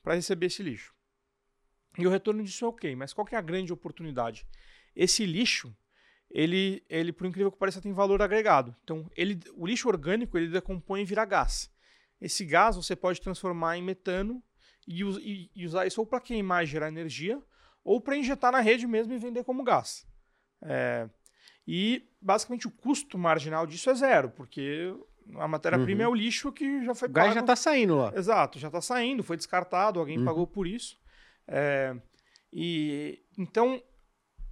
para receber esse lixo. E o retorno disso é ok, mas qual que é a grande oportunidade? Esse lixo, ele, ele por incrível que pareça, tem valor agregado. Então, ele, o lixo orgânico ele decompõe e vira gás. Esse gás você pode transformar em metano e, e, e usar isso ou para queimar e gerar energia, ou para injetar na rede mesmo e vender como gás. É, e basicamente o custo marginal disso é zero, porque a matéria-prima uhum. é o lixo que já foi o pago. Gás já está saindo lá. Exato, já está saindo, foi descartado, alguém uhum. pagou por isso. É, e então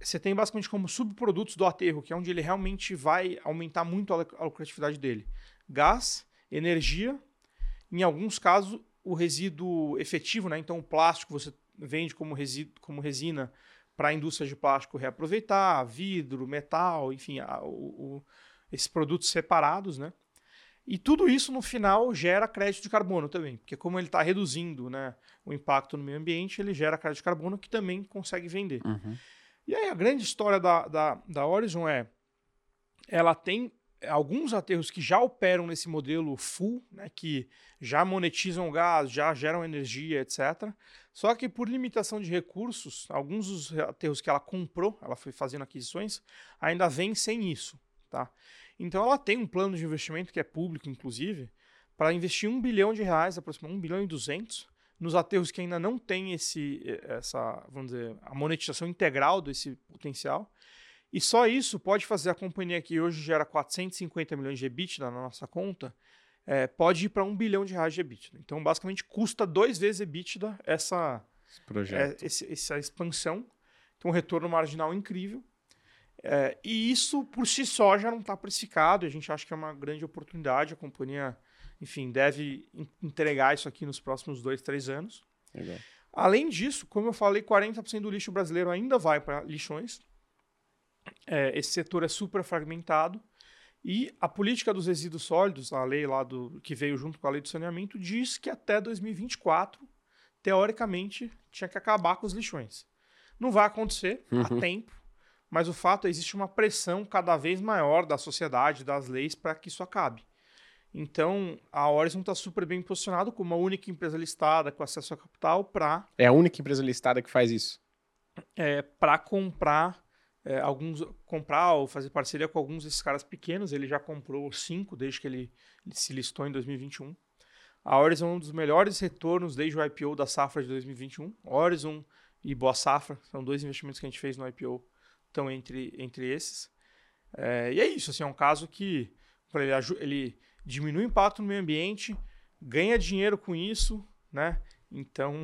você tem basicamente como subprodutos do aterro, que é onde ele realmente vai aumentar muito a lucratividade dele. Gás, energia, em alguns casos o resíduo efetivo, né? Então o plástico você vende como, resíduo, como resina para a indústria de plástico reaproveitar, vidro, metal, enfim, a, o, o, esses produtos separados, né? E tudo isso no final gera crédito de carbono também, porque como ele está reduzindo né, o impacto no meio ambiente, ele gera crédito de carbono que também consegue vender. Uhum. E aí a grande história da, da, da Horizon é, ela tem alguns aterros que já operam nesse modelo full, né, que já monetizam gás, já geram energia, etc. Só que por limitação de recursos, alguns dos aterros que ela comprou, ela foi fazendo aquisições, ainda vêm sem isso. Tá? Então ela tem um plano de investimento que é público, inclusive, para investir um bilhão de reais, aproximadamente um bilhão e duzentos, nos aterros que ainda não têm esse, essa, vamos dizer, a monetização integral desse potencial. E só isso pode fazer a companhia que hoje gera 450 milhões de EBITDA na nossa conta, é, pode ir para um bilhão de reais de EBITDA. Então, basicamente, custa dois vezes EBITDA essa, projeto. É, esse, essa expansão. Então, um retorno marginal incrível. É, e isso por si só já não está precificado, a gente acha que é uma grande oportunidade, a companhia, enfim, deve entregar isso aqui nos próximos dois, três anos. Legal. Além disso, como eu falei, 40% do lixo brasileiro ainda vai para lixões. É, esse setor é super fragmentado. E a política dos resíduos sólidos, a lei lá do que veio junto com a lei do saneamento, diz que até 2024, teoricamente, tinha que acabar com os lixões. Não vai acontecer uhum. a tempo mas o fato é que existe uma pressão cada vez maior da sociedade, das leis, para que isso acabe. Então, a Horizon está super bem posicionada como a única empresa listada com acesso a capital para. É a única empresa listada que faz isso? É, para comprar é, alguns. comprar ou fazer parceria com alguns desses caras pequenos. Ele já comprou cinco desde que ele, ele se listou em 2021. A Horizon é um dos melhores retornos desde o IPO da safra de 2021. Horizon e Boa Safra são dois investimentos que a gente fez no IPO estão entre, entre esses. É, e é isso, assim, é um caso que ele, ele diminui o impacto no meio ambiente, ganha dinheiro com isso, né? Então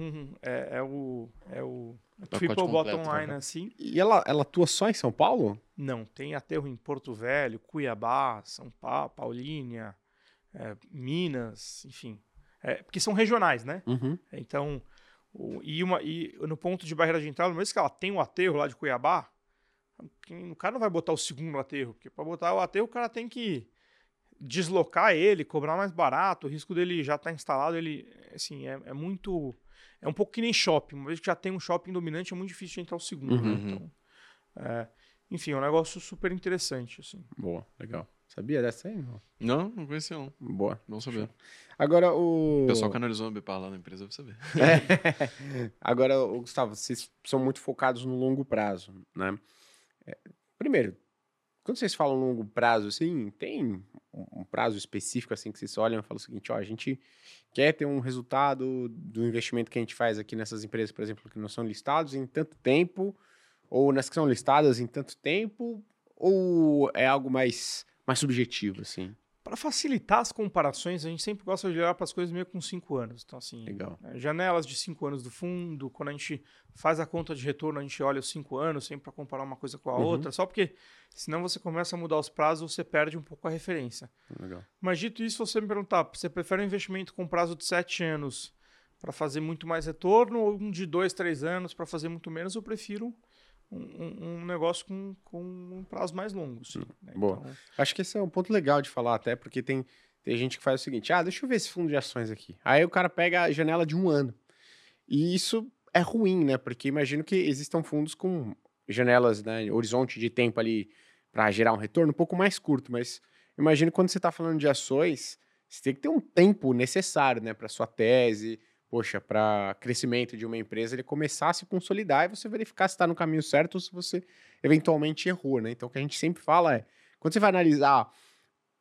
é, é o, é o triple completo, bottom line, né? assim. E ela, ela atua só em São Paulo? Não, tem aterro em Porto Velho, Cuiabá, São Paulo, Paulínia, é, Minas, enfim. É, porque são regionais, né? Uhum. Então, o, e, uma, e no ponto de barreira de entrada, mesmo que ela tem um aterro lá de Cuiabá, o cara não vai botar o segundo aterro, porque para botar o aterro o cara tem que deslocar ele, cobrar mais barato, o risco dele já estar tá instalado, ele, assim, é, é, muito... É um pouco que nem shopping. Uma vez que já tem um shopping dominante, é muito difícil de entrar o segundo. Né? Uhum. Então, é, enfim, é um negócio super interessante, assim. Boa, legal. Sabia dessa aí? Não, não, não conhecia não. Boa. Não sabia. Agora o... O pessoal que analisou a Ambipar lá na empresa vai saber. É. [laughs] Agora, o Gustavo, vocês são muito focados no longo prazo, né? É, primeiro, quando vocês falam longo prazo, assim, tem um prazo específico, assim, que vocês olham e falam o seguinte, ó, a gente quer ter um resultado do investimento que a gente faz aqui nessas empresas, por exemplo, que não são listados em tanto tempo, ou nas que são listadas em tanto tempo, ou é algo mais, mais subjetivo, assim? Para facilitar as comparações, a gente sempre gosta de olhar para as coisas meio com cinco anos. Então, assim, Legal. É, janelas de cinco anos do fundo, quando a gente faz a conta de retorno, a gente olha os cinco anos, sempre para comparar uma coisa com a uhum. outra, só porque senão você começa a mudar os prazos, você perde um pouco a referência. Legal. Mas dito isso, você me perguntar, você prefere um investimento com prazo de sete anos para fazer muito mais retorno ou um de dois, três anos para fazer muito menos? Eu prefiro um, um, negócio com, com um prazo mais longo. Sim, né? Boa. Então... Acho que esse é um ponto legal de falar, até porque tem, tem gente que faz o seguinte: ah, deixa eu ver esse fundo de ações aqui. Aí o cara pega a janela de um ano. E isso é ruim, né? Porque imagino que existam fundos com janelas, né, horizonte de tempo ali para gerar um retorno um pouco mais curto, mas imagino quando você está falando de ações, você tem que ter um tempo necessário, né, para sua tese, poxa, para crescimento de uma empresa, ele começar a se consolidar e você verificar se está no caminho certo ou se você eventualmente errou, né? Então, o que a gente sempre fala é, quando você vai analisar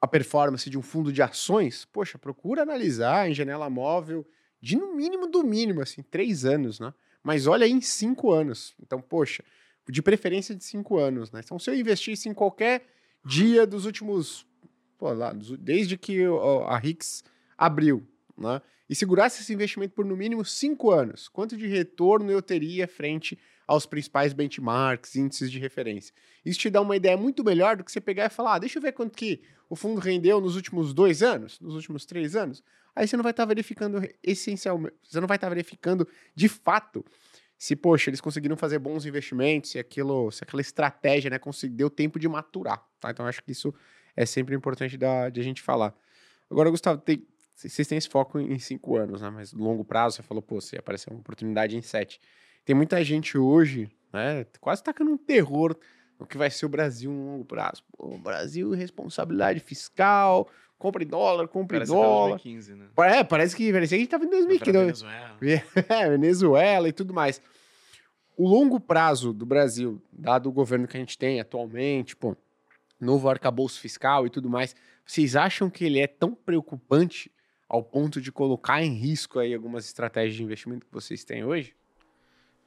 a performance de um fundo de ações, poxa, procura analisar em janela móvel de no mínimo do mínimo, assim, três anos, né? Mas olha aí em cinco anos. Então, poxa, de preferência de cinco anos, né? Então, se eu investisse em qualquer dia dos últimos, pô, lá, desde que a Rix abriu, né? e segurasse esse investimento por no mínimo cinco anos, quanto de retorno eu teria frente aos principais benchmarks, índices de referência? Isso te dá uma ideia muito melhor do que você pegar e falar, ah, deixa eu ver quanto que o fundo rendeu nos últimos dois anos, nos últimos três anos. Aí você não vai estar tá verificando essencialmente, você não vai estar tá verificando de fato se, poxa, eles conseguiram fazer bons investimentos, se aquilo, se aquela estratégia, né, conseguiu tempo de maturar, tá? Então acho que isso é sempre importante da, de a gente falar. Agora, Gustavo, tem, vocês têm esse foco em cinco anos, né? Mas longo prazo, você falou, pô, você apareceu uma oportunidade em sete. Tem muita gente hoje, né? Quase tacando um terror no que vai ser o Brasil no longo prazo. Pô, Brasil, responsabilidade fiscal, compra em dólar, compra em dólar. 2015, né? É, parece que, parece que a gente tava em 2015. Venezuela. [laughs] É, Venezuela e tudo mais. O longo prazo do Brasil, dado o governo que a gente tem atualmente, pô, novo arcabouço fiscal e tudo mais, vocês acham que ele é tão preocupante ao ponto de colocar em risco aí algumas estratégias de investimento que vocês têm hoje?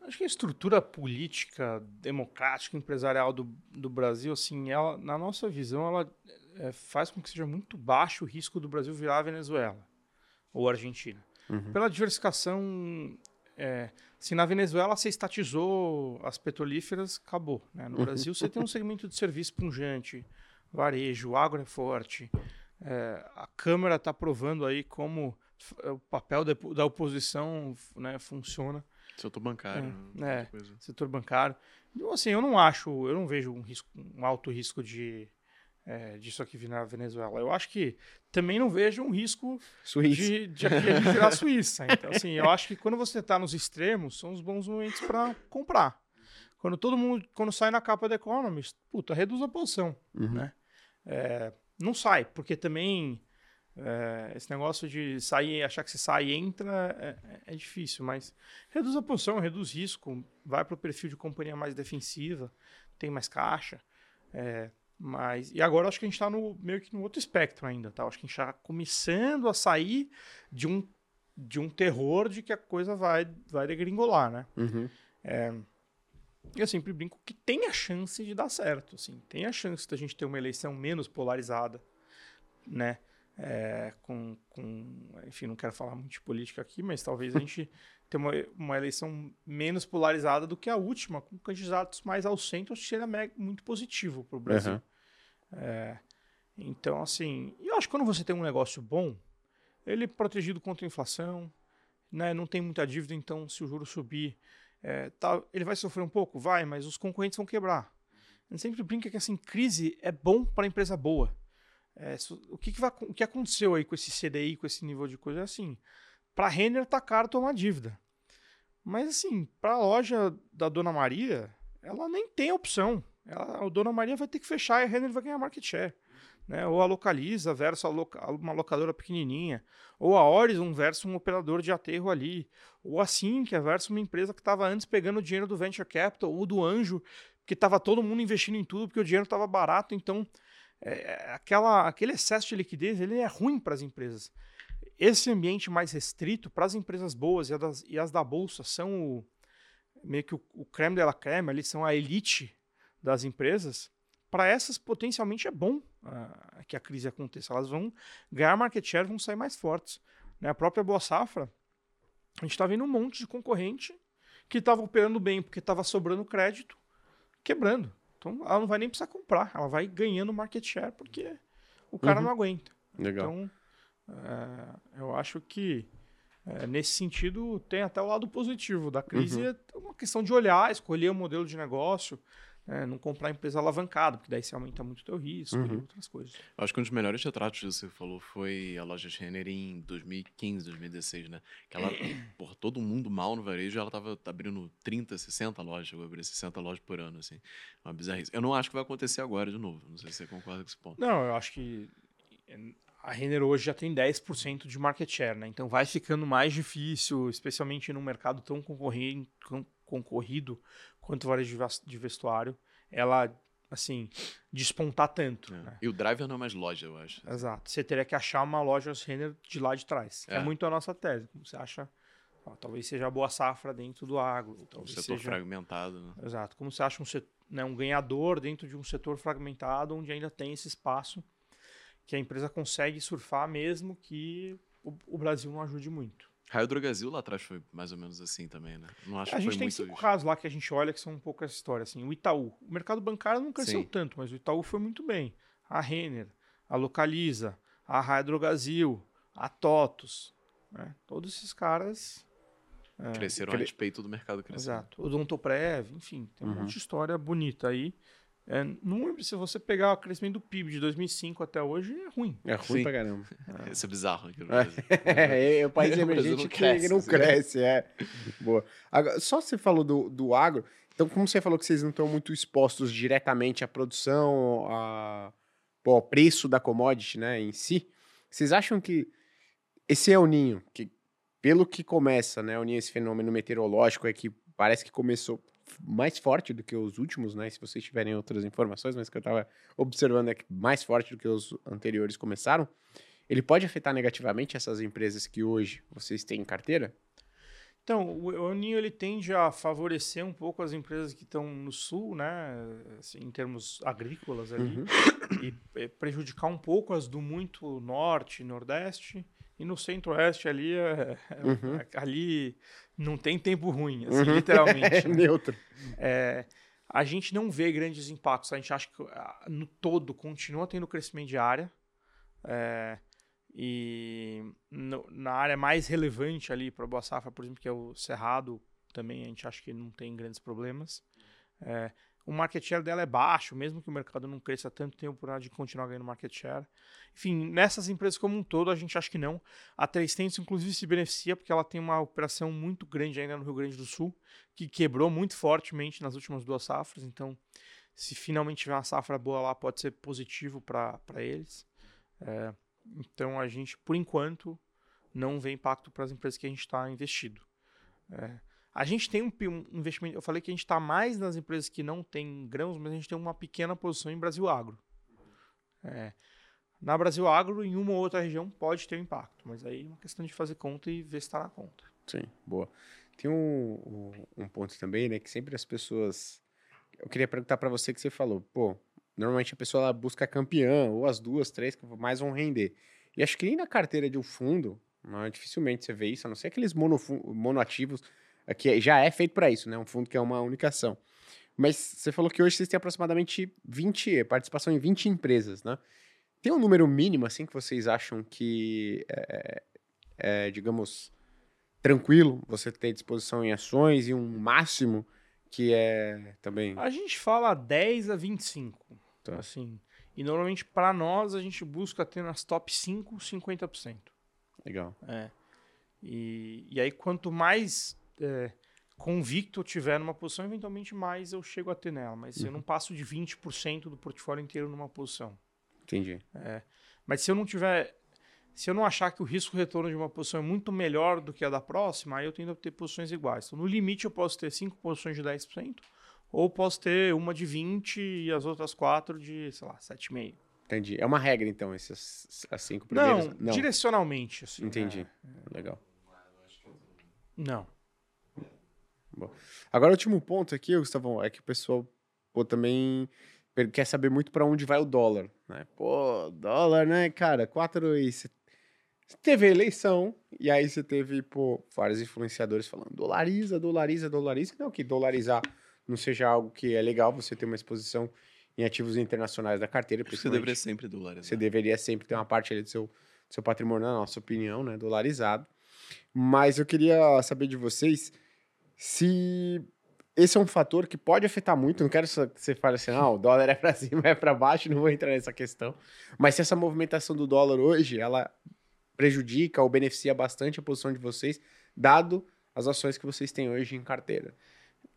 Acho que a estrutura política, democrática, empresarial do, do Brasil, assim, ela, na nossa visão, ela é, faz com que seja muito baixo o risco do Brasil virar Venezuela ou Argentina. Uhum. Pela diversificação, é, se na Venezuela você estatizou as petrolíferas, acabou. Né? No Brasil você tem um segmento de serviço punjante, varejo, agro é forte, é, a Câmara está provando aí como o papel da oposição né, funciona. Setor bancário. É, né, é setor bancário. Então, assim, eu não acho, eu não vejo um, risco, um alto risco de é, disso aqui vir na Venezuela. Eu acho que também não vejo um risco Suíça. de, de aqui a gente virar Suíça. Então, assim, eu acho que quando você está nos extremos, são os bons momentos para comprar. Quando todo mundo, quando sai na capa da Economist, puta, reduz a posição, uhum. né? É, não sai, porque também é, esse negócio de sair, achar que você sai e entra é, é, difícil, mas reduz a posição, reduz risco, vai para o perfil de companhia mais defensiva, tem mais caixa. É, mas, e agora acho que a gente está meio que no outro espectro ainda, tá? Acho que a gente está começando a sair de um, de um terror de que a coisa vai, vai degringolar, né? Uhum. Eu sempre brinco que tem a chance de dar certo, assim, tem a chance da gente ter uma eleição menos polarizada, né? É, com, com, enfim, não quero falar muito de política aqui, mas talvez a gente [laughs] tenha uma, uma eleição menos polarizada do que a última, com candidatos mais ao centro, acho que seria muito positivo para o Brasil. Uhum. É, então, assim, eu acho que quando você tem um negócio bom, ele é protegido contra a inflação, né, não tem muita dívida, então se o juro subir, é, tá, ele vai sofrer um pouco? Vai, mas os concorrentes vão quebrar. A gente sempre brinca que assim, crise é bom para empresa boa. É, o, que, que, vai, o que aconteceu aí com esse CDI, com esse nível de coisa? É assim, para a Renner tá caro tomar dívida. Mas assim, para a loja da Dona Maria, ela nem tem opção. Ela, a Dona Maria vai ter que fechar e a Renner vai ganhar market share. Né? Ou a Localiza versus a loca uma locadora pequenininha, ou a Horizon versus um operador de aterro ali, ou a Sinqia versus uma empresa que estava antes pegando o dinheiro do Venture Capital, ou do Anjo, que estava todo mundo investindo em tudo porque o dinheiro estava barato, então é, aquela, aquele excesso de liquidez ele é ruim para as empresas. Esse ambiente mais restrito para as empresas boas e as, das, e as, da bolsa são o, meio que o, o creme de la creme, eles são a elite das empresas. Para essas, potencialmente é bom uh, que a crise aconteça. Elas vão ganhar market share, vão sair mais fortes. Né? A própria Boa Safra, a gente está vendo um monte de concorrente que estava operando bem porque estava sobrando crédito, quebrando. Então ela não vai nem precisar comprar, ela vai ganhando market share porque o cara uhum. não aguenta. Legal. Então, é, eu acho que é, nesse sentido tem até o lado positivo da crise. Uhum. É uma questão de olhar, escolher o modelo de negócio. É, não comprar empresa alavancada, porque daí você aumenta muito o teu risco uhum. e outras coisas. Eu acho que um dos melhores retratos que você falou foi a loja Renner em 2015, 2016, né? Que ela, [coughs] por todo mundo mal no varejo, ela tava abrindo 30, 60 lojas, vou abrir 60 lojas por ano, assim. Uma bizarrice. Eu não acho que vai acontecer agora de novo, não sei se você concorda com esse ponto. Não, eu acho que a Renner hoje já tem 10% de market share, né? Então vai ficando mais difícil, especialmente num mercado tão concorrido quanto varejo de vestuário, ela assim, despontar tanto. É. Né? E o driver não é mais loja, eu acho. Exato. Você teria que achar uma loja Renner de lá de trás. É, é muito a nossa tese. Como você acha, ó, talvez seja a boa safra dentro do agro. Um setor seja... fragmentado. Né? Exato. Como você acha um, set... né, um ganhador dentro de um setor fragmentado onde ainda tem esse espaço que a empresa consegue surfar mesmo que o, o Brasil não ajude muito. Raio Drogazil lá atrás foi mais ou menos assim também, né? Não acho a que gente tem muito... cinco casos lá que a gente olha que são um pouco essa história. Assim, o Itaú. O mercado bancário não cresceu Sim. tanto, mas o Itaú foi muito bem. A Renner, a Localiza, a Raio Drogazil, a TOTUS. Né? Todos esses caras... É, Cresceram cre... a despeito do mercado crescendo. Exato. O Dontoprev, enfim, tem um uhum. monte de história bonita aí. É, não, se você pegar o crescimento do PIB de 2005 até hoje, é ruim. É ruim Sim. pra caramba. É. [laughs] Isso é bizarro aqui no Brasil. [laughs] É, é o país [laughs] emergente não cresce, que não assim. cresce, é. Boa. Agora, só você falou do, do agro, então como você falou que vocês não estão muito expostos diretamente à produção, a, pô, ao preço da commodity né, em si, vocês acham que esse é o ninho, que pelo que começa, né, o ninho, esse fenômeno meteorológico é que parece que começou mais forte do que os últimos, né? Se vocês tiverem outras informações, mas que eu estava observando é que mais forte do que os anteriores começaram. Ele pode afetar negativamente essas empresas que hoje vocês têm em carteira? Então, o Ninho ele tende a favorecer um pouco as empresas que estão no sul, né, assim, em termos agrícolas ali, uhum. e prejudicar um pouco as do muito norte, nordeste, e no centro-oeste ali, é, é, uhum. Ali não tem tempo ruim, assim, uhum. literalmente. [laughs] é neutro. É, a gente não vê grandes impactos. A gente acha que ah, no todo continua tendo crescimento de área. É, e no, na área mais relevante ali para Boa Safra, por exemplo, que é o Cerrado, também a gente acha que não tem grandes problemas. É, o market share dela é baixo, mesmo que o mercado não cresça tanto, tem oportunidade de continuar ganhando market share. Enfim, nessas empresas como um todo, a gente acha que não. A 300, inclusive, se beneficia porque ela tem uma operação muito grande ainda no Rio Grande do Sul, que quebrou muito fortemente nas últimas duas safras. Então, se finalmente tiver uma safra boa lá, pode ser positivo para eles. É, então, a gente, por enquanto, não vê impacto para as empresas que a gente está investido. É, a gente tem um, investimento. Eu falei que a gente está mais nas empresas que não têm grãos, mas a gente tem uma pequena posição em Brasil Agro. É, na Brasil Agro, em uma ou outra região, pode ter um impacto, mas aí é uma questão de fazer conta e ver se está na conta. Sim, boa. Tem um, um, ponto também, né, que sempre as pessoas. Eu queria perguntar para você que você falou, pô, normalmente a pessoa ela busca campeã, ou as duas, três que mais vão render. E acho que nem na carteira de um fundo, não, dificilmente você vê isso, a não ser aqueles mono, monoativos que já é feito para isso, né? Um fundo que é uma única ação. Mas você falou que hoje vocês têm aproximadamente 20, participação em 20 empresas, né? Tem um número mínimo, assim, que vocês acham que é, é, digamos, tranquilo você ter disposição em ações e um máximo que é também... A gente fala 10 a 25, tá. assim. E normalmente para nós a gente busca ter nas top 5, 50%. Legal. É. E, e aí quanto mais é, convicto eu tiver numa posição, eventualmente mais eu chego a ter nela. Mas uhum. eu não passo de 20% do portfólio inteiro numa posição. Entendi. É, mas se eu não tiver. Se eu não achar que o risco retorno de uma posição é muito melhor do que a da próxima, aí eu tendo a ter posições iguais. Então, no limite, eu posso ter cinco posições de 10%, ou posso ter uma de 20% e as outras quatro de, sei lá, 7,5%. Entendi. É uma regra, então, essas as cinco primeiras? Não, não. direcionalmente. Assim, Entendi. É. Legal. Não. Bom. Agora, o último ponto aqui, Gustavão, é que o pessoal pô, também quer saber muito para onde vai o dólar. Né? Pô, dólar, né, cara? 4 e... Teve eleição, e aí você teve, pô, vários influenciadores falando dolariza, dolariza, dolariza. Não que dolarizar não seja algo que é legal você ter uma exposição em ativos internacionais da carteira. Você deveria sempre dolarizar. Você deveria sempre ter uma parte ali do seu, do seu patrimônio, na nossa opinião, né, dolarizado. Mas eu queria saber de vocês se esse é um fator que pode afetar muito. Não quero que você fale assim, ah, o dólar é para [laughs] cima, é para baixo, não vou entrar nessa questão. Mas se essa movimentação do dólar hoje, ela prejudica ou beneficia bastante a posição de vocês, dado as ações que vocês têm hoje em carteira.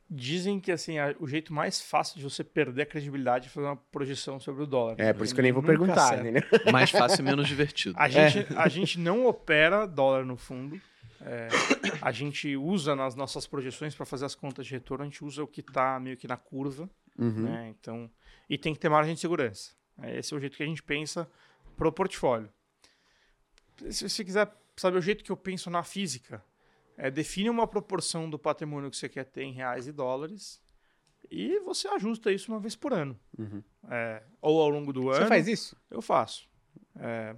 Dizem que assim, o jeito mais fácil de você perder a credibilidade é fazer uma projeção sobre o dólar. É, por isso que eu nem vou perguntar, né? Mais fácil e menos divertido. A [laughs] gente, é. a gente não opera dólar no fundo. É, a gente usa nas nossas projeções para fazer as contas de retorno, a gente usa o que está meio que na curva. Uhum. Né? Então, e tem que ter margem de segurança. É, esse é o jeito que a gente pensa para o portfólio. Se você quiser saber o jeito que eu penso na física, é, define uma proporção do patrimônio que você quer ter em reais e dólares e você ajusta isso uma vez por ano. Uhum. É, ou ao longo do você ano. Você faz isso? Eu faço. É,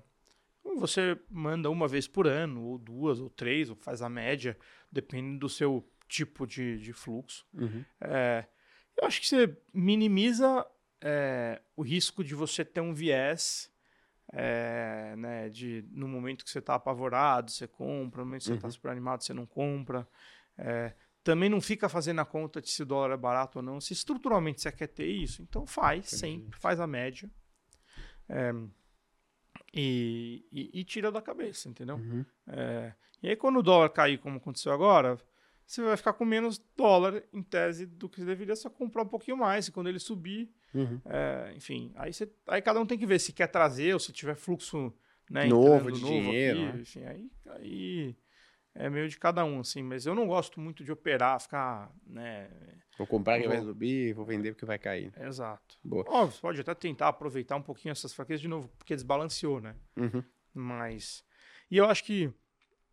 você manda uma vez por ano, ou duas, ou três, ou faz a média, dependendo do seu tipo de, de fluxo. Uhum. É, eu acho que você minimiza é, o risco de você ter um viés é, né, de no momento que você está apavorado, você compra, no momento que você está uhum. super animado, você não compra. É, também não fica fazendo a conta de se o dólar é barato ou não. Se estruturalmente você quer ter isso, então faz Entendi. sempre, faz a média. É, e, e, e, tira da cabeça, entendeu? Uhum. É, e aí, quando o dólar cair, como aconteceu agora, você vai ficar com menos dólar em tese do que você deveria só comprar um pouquinho mais. E quando ele subir, uhum. é, enfim, aí, você, aí cada um tem que ver se quer trazer ou se tiver fluxo né, novo de novo dinheiro. Aqui, né? enfim, aí, aí é meio de cada um, assim. Mas eu não gosto muito de operar, ficar, né? Vou comprar que vou... vai subir, vou vender porque vai cair. Exato. Boa. Óbvio, pode até tentar aproveitar um pouquinho essas fraquezas de novo, porque desbalanceou, né? Uhum. Mas... E eu acho que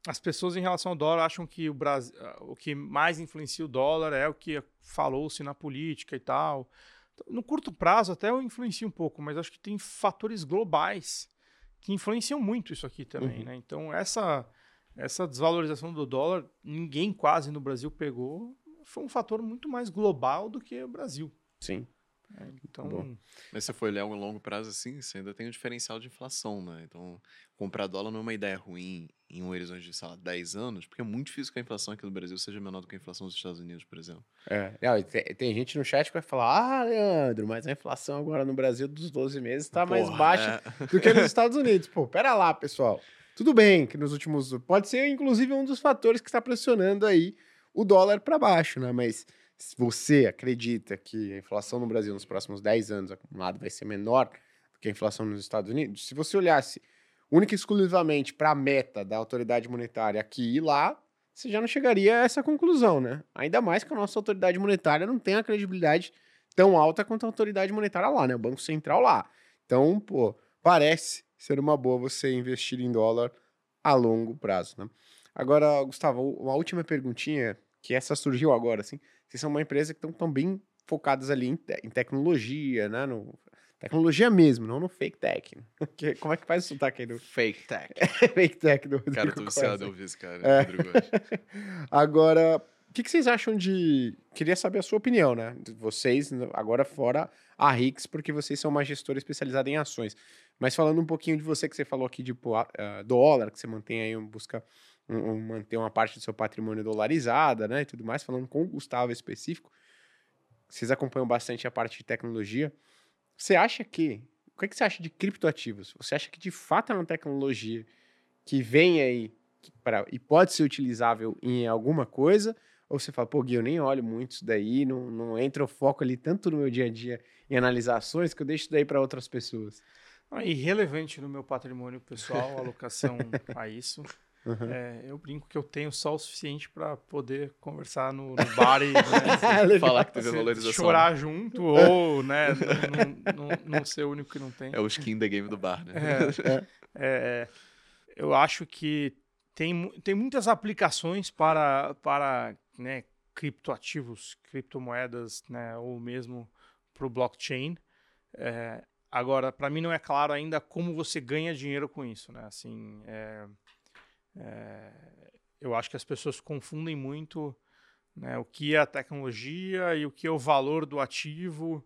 as pessoas em relação ao dólar acham que o Brasil, o que mais influencia o dólar é o que falou-se na política e tal. No curto prazo até eu influencio um pouco, mas acho que tem fatores globais que influenciam muito isso aqui também, uhum. né? Então essa essa desvalorização do dólar, ninguém quase no Brasil pegou, foi um fator muito mais global do que o Brasil. Sim. É, então, Bom. mas se for olhar um longo prazo assim, você ainda tem o diferencial de inflação, né? Então, comprar dólar não é uma ideia ruim em um horizonte de, sei lá, 10 anos, porque é muito difícil que a inflação aqui no Brasil seja menor do que a inflação dos Estados Unidos, por exemplo. É, é tem, tem, gente no chat que vai falar, ah, Leandro, mas a inflação agora no Brasil dos 12 meses está mais baixa é. do que nos Estados [laughs] Unidos. Pô, pera lá, pessoal. Tudo bem que nos últimos. Pode ser, inclusive, um dos fatores que está pressionando aí o dólar para baixo, né? Mas se você acredita que a inflação no Brasil nos próximos 10 anos acumulado vai ser menor do que a inflação nos Estados Unidos, se você olhasse única e exclusivamente para a meta da autoridade monetária aqui e lá, você já não chegaria a essa conclusão, né? Ainda mais que a nossa autoridade monetária não tem a credibilidade tão alta quanto a autoridade monetária lá, né? O Banco Central lá. Então, pô, parece ser uma boa você investir em dólar a longo prazo, né? Agora, Gustavo, uma última perguntinha, que essa surgiu agora, assim. Vocês são uma empresa que estão tão bem focadas ali em, te em, tecnologia, né? No, tecnologia mesmo, não no fake tech. [laughs] Que, como é que faz o sotaque aí do... Fake tech. [laughs] fake tech do Rodrigo Cara, eu tô viciado em ouvir esse cara, é. [laughs] Agora, o que, que, vocês acham de... Queria saber a sua opinião, né? Vocês, agora fora a Rix, porque vocês são uma gestora especializada em ações. Mas falando um pouquinho de você que você falou aqui de uh, dólar, que você mantém aí, busca um, manter uma parte do seu patrimônio dolarizada, né, e tudo mais, falando com o Gustavo específico, vocês acompanham bastante a parte de tecnologia. Você acha que, o que, é que você acha de criptoativos? Você acha que de fato é uma tecnologia que vem aí pra, e pode ser utilizável em alguma coisa? Ou você fala, pô, Gui, eu nem olho muito isso daí, não, não entra o foco ali tanto no meu dia a dia em analisar ações que eu deixo isso daí para outras pessoas? É irrelevante no meu patrimônio pessoal, alocação [laughs] a isso. Uhum. É, eu brinco que eu tenho só o suficiente para poder conversar no, no bar e né, [laughs] falar que teve valorização. Chorar junto ou né, [laughs] não, não, não, ser o único que não tem. É o skin da game do bar, né? É, é, é, eu acho que tem, tem muitas aplicações para, para né, criptoativos, criptomoedas, né, ou mesmo para o blockchain. É, agora, para mim não é claro ainda como você ganha dinheiro com isso, né? Assim, é, eu acho que as pessoas confundem muito né, o que é a tecnologia e o que é o valor do ativo,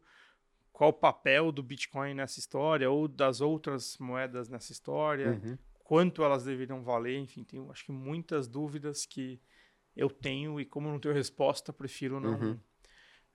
qual o papel do Bitcoin nessa história ou das outras moedas nessa história, uhum. quanto elas deveriam valer, enfim, tem acho que muitas dúvidas que eu tenho e como não tenho resposta, prefiro não, uhum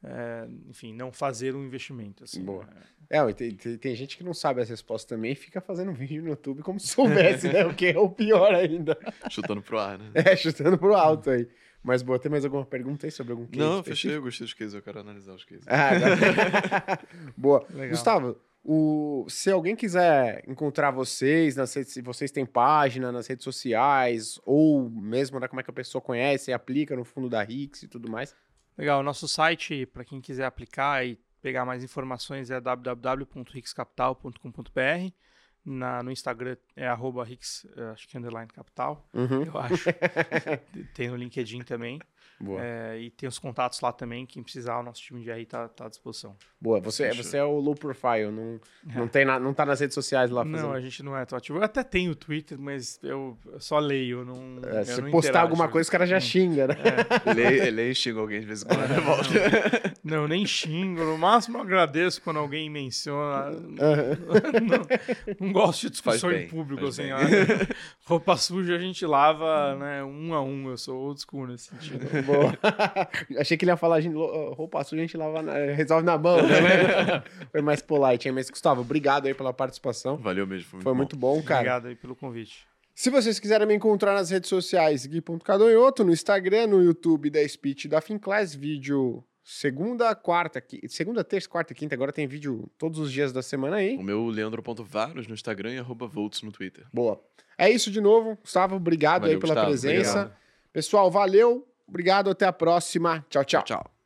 é, enfim, não fazer um investimento. Assim, Boa. É, é tem, tem, gente que não sabe essa resposta também e fica fazendo [laughs] vídeo no YouTube como se soubesse, né? O que é o pior ainda. [laughs] Chutando pro ar, né? É, chutando pro alto aí. Mas, boa, tem mais alguma pergunta aí sobre algum case? Não, fechei, eu gostei dos cases, eu quero analisar os cases. Ah, [laughs] boa. Legal. Gustavo, o, se alguém quiser encontrar vocês, nas redes, se vocês têm página nas redes sociais, ou mesmo né, como é que a pessoa conhece e aplica no fundo da Rix e tudo mais, Legal, nosso site, para quem quiser aplicar e pegar mais informações, é www.rixcapital.com.br. Na, no Instagram é arroba Rix, eh, acho que underline capital, uhum. eu acho. [laughs] Tem no LinkedIn também. É, e tem os contatos lá também, quem precisar, o nosso time de RI está tá à disposição. Boa, você, você é o low profile, não, é. não, tem na, não tá nas redes sociais lá fazendo... Não, a gente não é tão ativo. Eu até tenho o Twitter, mas eu só leio, não é, Se não postar alguma coisa, os caras já hum. xingam, né? É. Leio, leio e xingo alguém de vez em quando, é, volta. Não, nem xingo, no máximo agradeço quando alguém menciona. Uhum. Não, não, gosto de discussão bem, em público, assim. Roupa suja a gente lava né, um a um, eu sou old school nesse sentido. [laughs] Boa. [laughs] Achei que ele ia falar, gente, roupa suja a gente lava na, resolve na mão, né? [laughs] foi mais polite, hein? Mas, Gustavo, obrigado aí pela participação. Valeu mesmo, foi, foi muito, bom. muito bom, cara. Obrigado aí pelo convite. Se vocês quiserem me encontrar nas redes sociais, Gui.cadonhoto, no Instagram, no YouTube da Speech da Finclass, vídeo segunda, quarta, segunda, terça, quarta e quinta. Agora tem vídeo todos os dias da semana aí. O meu leandro.varos no Instagram e arroba volts no Twitter. Boa. É isso de novo. Gustavo, obrigado Valeu, aí pela Gustavo, presença. Obrigado. Pessoal, valeu. Obrigado, até a próxima. Tchau, tchau. Tchau.